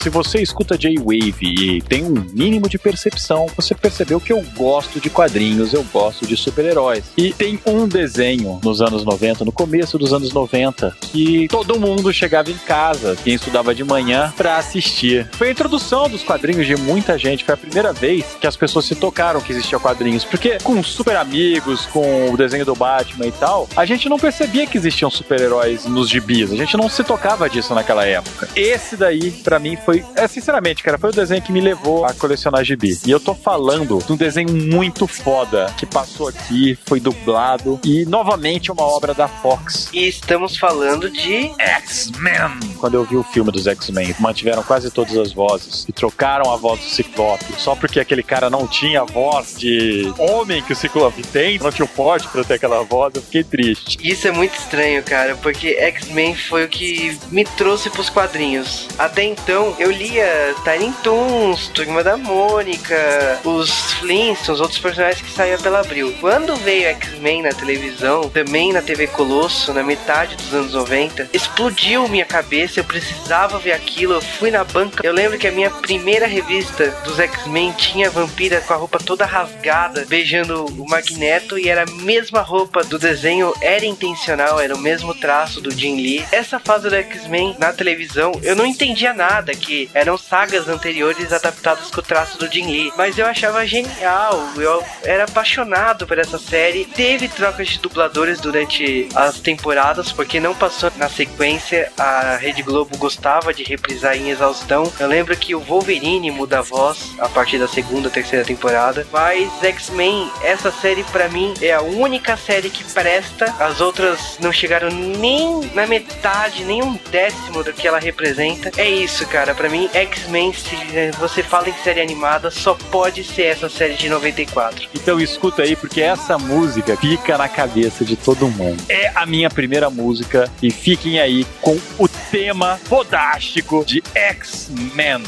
Speaker 2: Se você escuta J-Wave e tem um mínimo de percepção, você percebeu que eu gosto de quadrinhos, eu gosto de super-heróis. E tem um desenho nos anos 90, no começo dos anos 90, que todo mundo chegava em casa, quem estudava de manhã, pra assistir. Foi a introdução dos quadrinhos de muita gente, foi a primeira vez que as pessoas se tocaram que existia quadrinhos, porque com super amigos, com o desenho do Batman e tal, a gente não percebia que existiam super-heróis nos gibis, a gente não se tocava disso naquela época. Esse daí, pra mim, foi, é, sinceramente, cara, foi o desenho que me levou a colecionar gibi. E eu tô falando de um desenho muito foda que passou aqui, foi dublado e novamente uma obra da Fox.
Speaker 6: E estamos falando de
Speaker 2: X-Men. Quando eu vi o filme dos X-Men, mantiveram quase todas as vozes e trocaram a voz do Ciclope só porque aquele cara não tinha a voz de homem que o Ciclope tem, não tinha o porte pra ter aquela voz, eu fiquei triste.
Speaker 6: Isso é muito estranho, cara, porque X-Men foi o que me trouxe pros quadrinhos. Até então, eu lia Tiny Toons, Turma da Mônica, os Flintstones, outros personagens que saíam pela Abril. Quando veio X-Men na televisão, também na TV Colosso, na metade dos anos 90, explodiu minha cabeça, eu precisava ver aquilo, eu fui na banca. Eu lembro que a minha primeira revista dos X-Men tinha a vampira com a roupa toda rasgada, beijando o Magneto, e era a mesma roupa do desenho, era intencional, era o mesmo traço do Jim Lee. Essa fase do X-Men na televisão, eu não entendia nada, que eram sagas anteriores adaptadas com o traço do Jim Lee, mas eu achava genial, eu era apaixonado por essa série. Teve trocas de dubladores durante as temporadas, porque não passou na sequência, a Rede Globo gostava de reprisar em exaustão. Eu lembro que o Wolverine muda a voz a partir da segunda, terceira temporada, mas X-Men, essa série pra mim é a única série que presta, as outras não chegaram nem na metade, nem um décimo do que ela representa. É isso, cara, pra mim X-Men, se eh, você fala em série animada, só pode ser essa série de 94.
Speaker 2: Então escuta aí, porque essa música fica na cabeça de todo mundo. É a minha primeira música e fiquem aí com o tema fodástico de X-Men.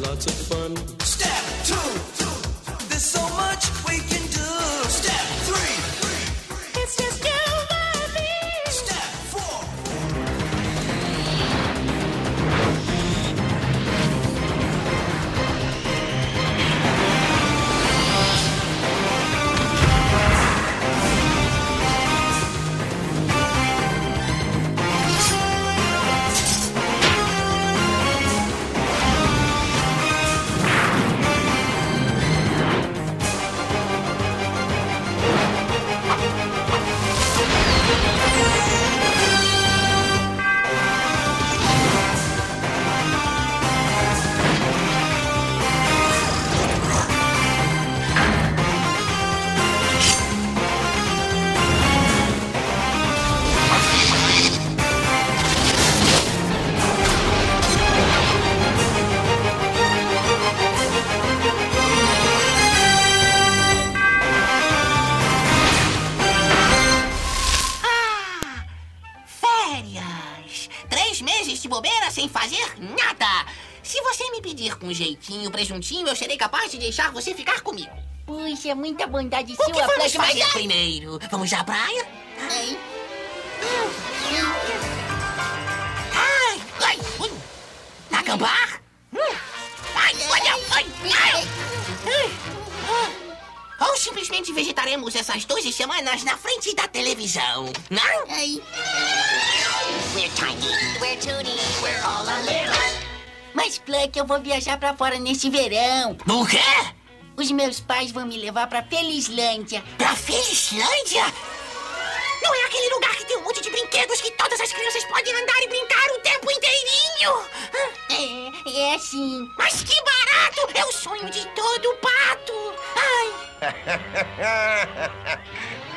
Speaker 32: lots of fun.
Speaker 33: Jeitinho, presuntinho, eu serei capaz de deixar você ficar comigo.
Speaker 23: Puxa, muita bondade
Speaker 33: O que
Speaker 23: sua,
Speaker 33: vamos
Speaker 23: Flash, mas...
Speaker 33: fazer primeiro? Vamos à praia?
Speaker 23: Ai.
Speaker 33: Ai, ai, ui. Acampar? Hum. Ai, olha, ai, ai. Ai. Ah. Ou simplesmente vegetaremos essas 12 semanas na frente da televisão, não?
Speaker 23: Ai.
Speaker 33: We're tiny, we're toony, we're all a little.
Speaker 23: Mas, Pluck, eu vou viajar pra fora neste verão.
Speaker 33: O quê?
Speaker 23: Os meus pais vão me levar pra Felizlândia.
Speaker 33: Pra Felizlândia? Não é aquele lugar que tem um monte de brinquedos que todas as crianças podem andar e brincar o tempo inteirinho?
Speaker 23: É, é assim.
Speaker 33: Mas que barato! É o sonho de todo pato! Ai!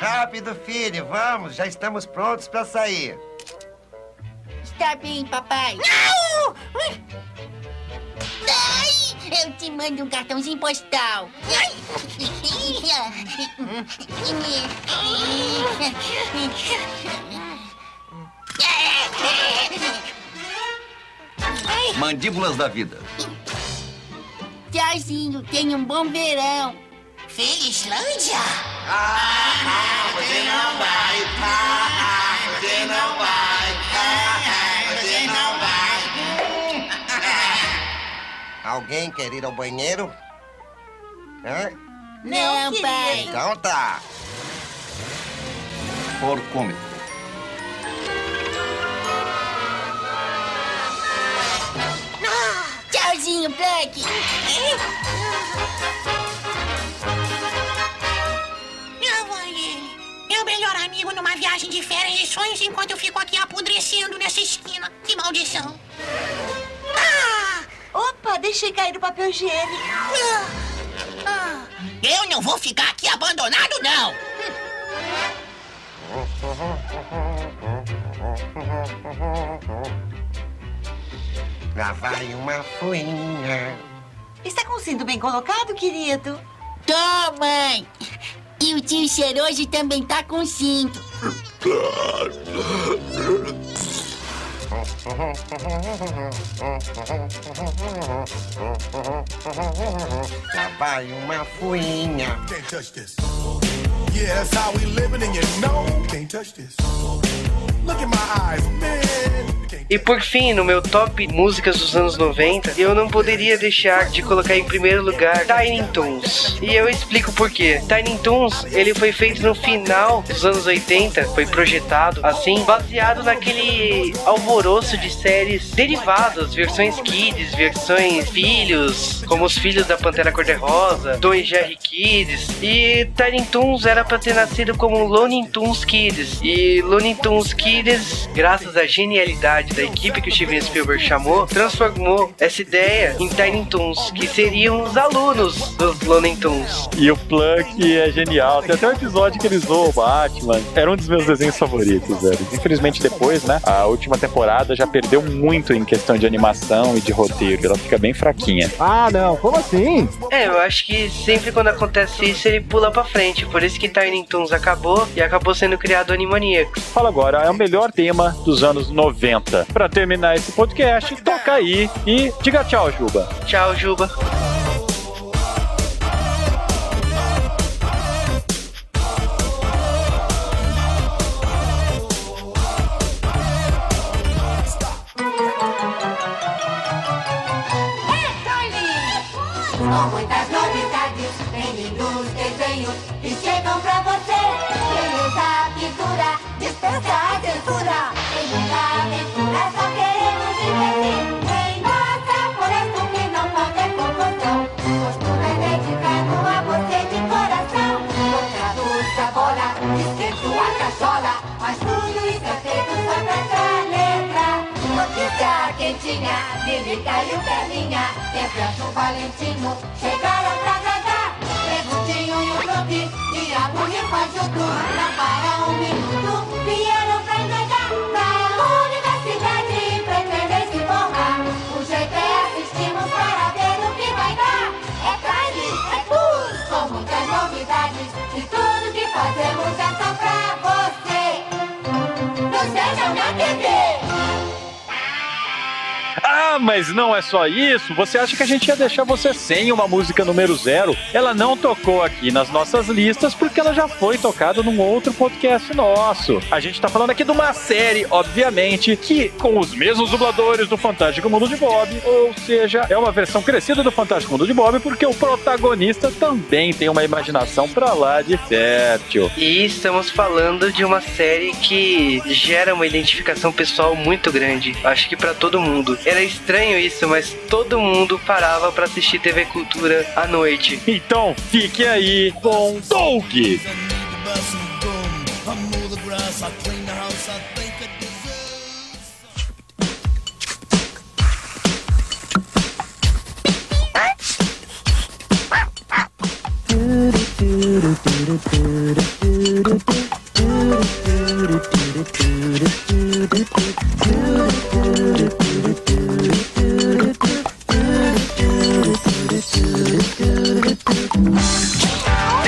Speaker 34: Rápido, filho, vamos, já estamos prontos para sair.
Speaker 23: Está bem, papai.
Speaker 33: Não!
Speaker 23: Ai, eu te mando um cartãozinho postal.
Speaker 35: Mandíbulas da vida.
Speaker 23: Tchauzinho, tenha um bom verão.
Speaker 33: Felizlândia?
Speaker 34: Ah, você não vai. Ah, você não vai. Alguém quer ir ao banheiro? Hã?
Speaker 23: Não, pai.
Speaker 34: Então tá.
Speaker 35: Porcômetro.
Speaker 23: Tchauzinho, Black.
Speaker 33: Ele. Meu melhor amigo numa viagem de férias de sonhos enquanto eu fico aqui apodrecendo nessa esquina. Que maldição. Ah!
Speaker 9: Opa, deixei cair o papel higiênico.
Speaker 33: Ah, Eu não vou ficar aqui abandonado, não.
Speaker 34: Lá vai uma fuinha.
Speaker 9: Está com o cinto bem colocado, querido?
Speaker 23: Tô, mãe. E o tio cheiroso também tá com cinto.
Speaker 34: Lá vai uma fuinha.
Speaker 36: Can't touch this. Yeah, that's how we living, and you know, can't touch this. Look in my eyes, man.
Speaker 6: E por fim, no meu top músicas dos anos 90, eu não poderia deixar de colocar em primeiro lugar Tiny Toons. E eu explico por quê. Tiny Toons, ele foi feito no final dos anos 80, foi projetado assim, baseado naquele alvoroço de séries derivadas, versões kids, versões filhos, como os filhos da Pantera Cor-de-Rosa, e Jerry Kids. E Tiny Toons era pra ter nascido como Looney Tunes Kids. E Looney Tunes Kids, graças à genialidade da equipe que o Steven Spielberg chamou, transformou essa ideia em Tiny Toons, que seriam os alunos dos Looney Tunes.
Speaker 2: E o Plunk é genial. Tem até um episódio que ele zoou o Batman. Era um dos meus desenhos favoritos, velho. Infelizmente, depois, né? A última temporada já perdeu muito em questão de animação e de roteiro. Ela fica bem fraquinha.
Speaker 3: Ah, não, como assim?
Speaker 6: É, eu acho que sempre quando acontece isso, ele pula pra frente. Por isso que Tiny Toons acabou e acabou sendo criado o Animaniacs.
Speaker 2: Fala agora, é o melhor tema dos anos 90. Pra terminar esse podcast, toca aí e diga tchau, Juba.
Speaker 6: Tchau, Juba.
Speaker 8: Com muitas cachola. Mas tudo isso é feito só pra letra. Notícia quentinha, Lilica e o Perninha. Sempre acho o Valentino, chegaram pra agradar. Preguntinho e o Truque, e a mulher faz o truque. Não para um minuto, vieram pra engajar. Na universidade, pretendem se formar. O jeito é assistirmos para ver o que vai dar. É baile, é tour, com muitas novidades. E tudo que fazemos é só pra você. Nos vejam na TV.
Speaker 2: Ah, mas não é só isso. Você acha que a gente ia deixar você sem uma música número zero? Ela não tocou aqui nas nossas listas porque ela já foi tocada num outro podcast nosso. A gente tá falando aqui de uma série, obviamente, que com os mesmos dubladores do Fantástico Mundo de Bob, ou seja, é uma versão crescida do Fantástico Mundo de Bob porque o protagonista também tem uma imaginação pra lá de fértil.
Speaker 6: E estamos falando de uma série que gera uma identificação pessoal muito grande. Acho que pra todo mundo era estranho isso, mas todo mundo parava para assistir TV Cultura à noite.
Speaker 2: Então, fique aí com Doug! do do do do do do do do do do do do do do.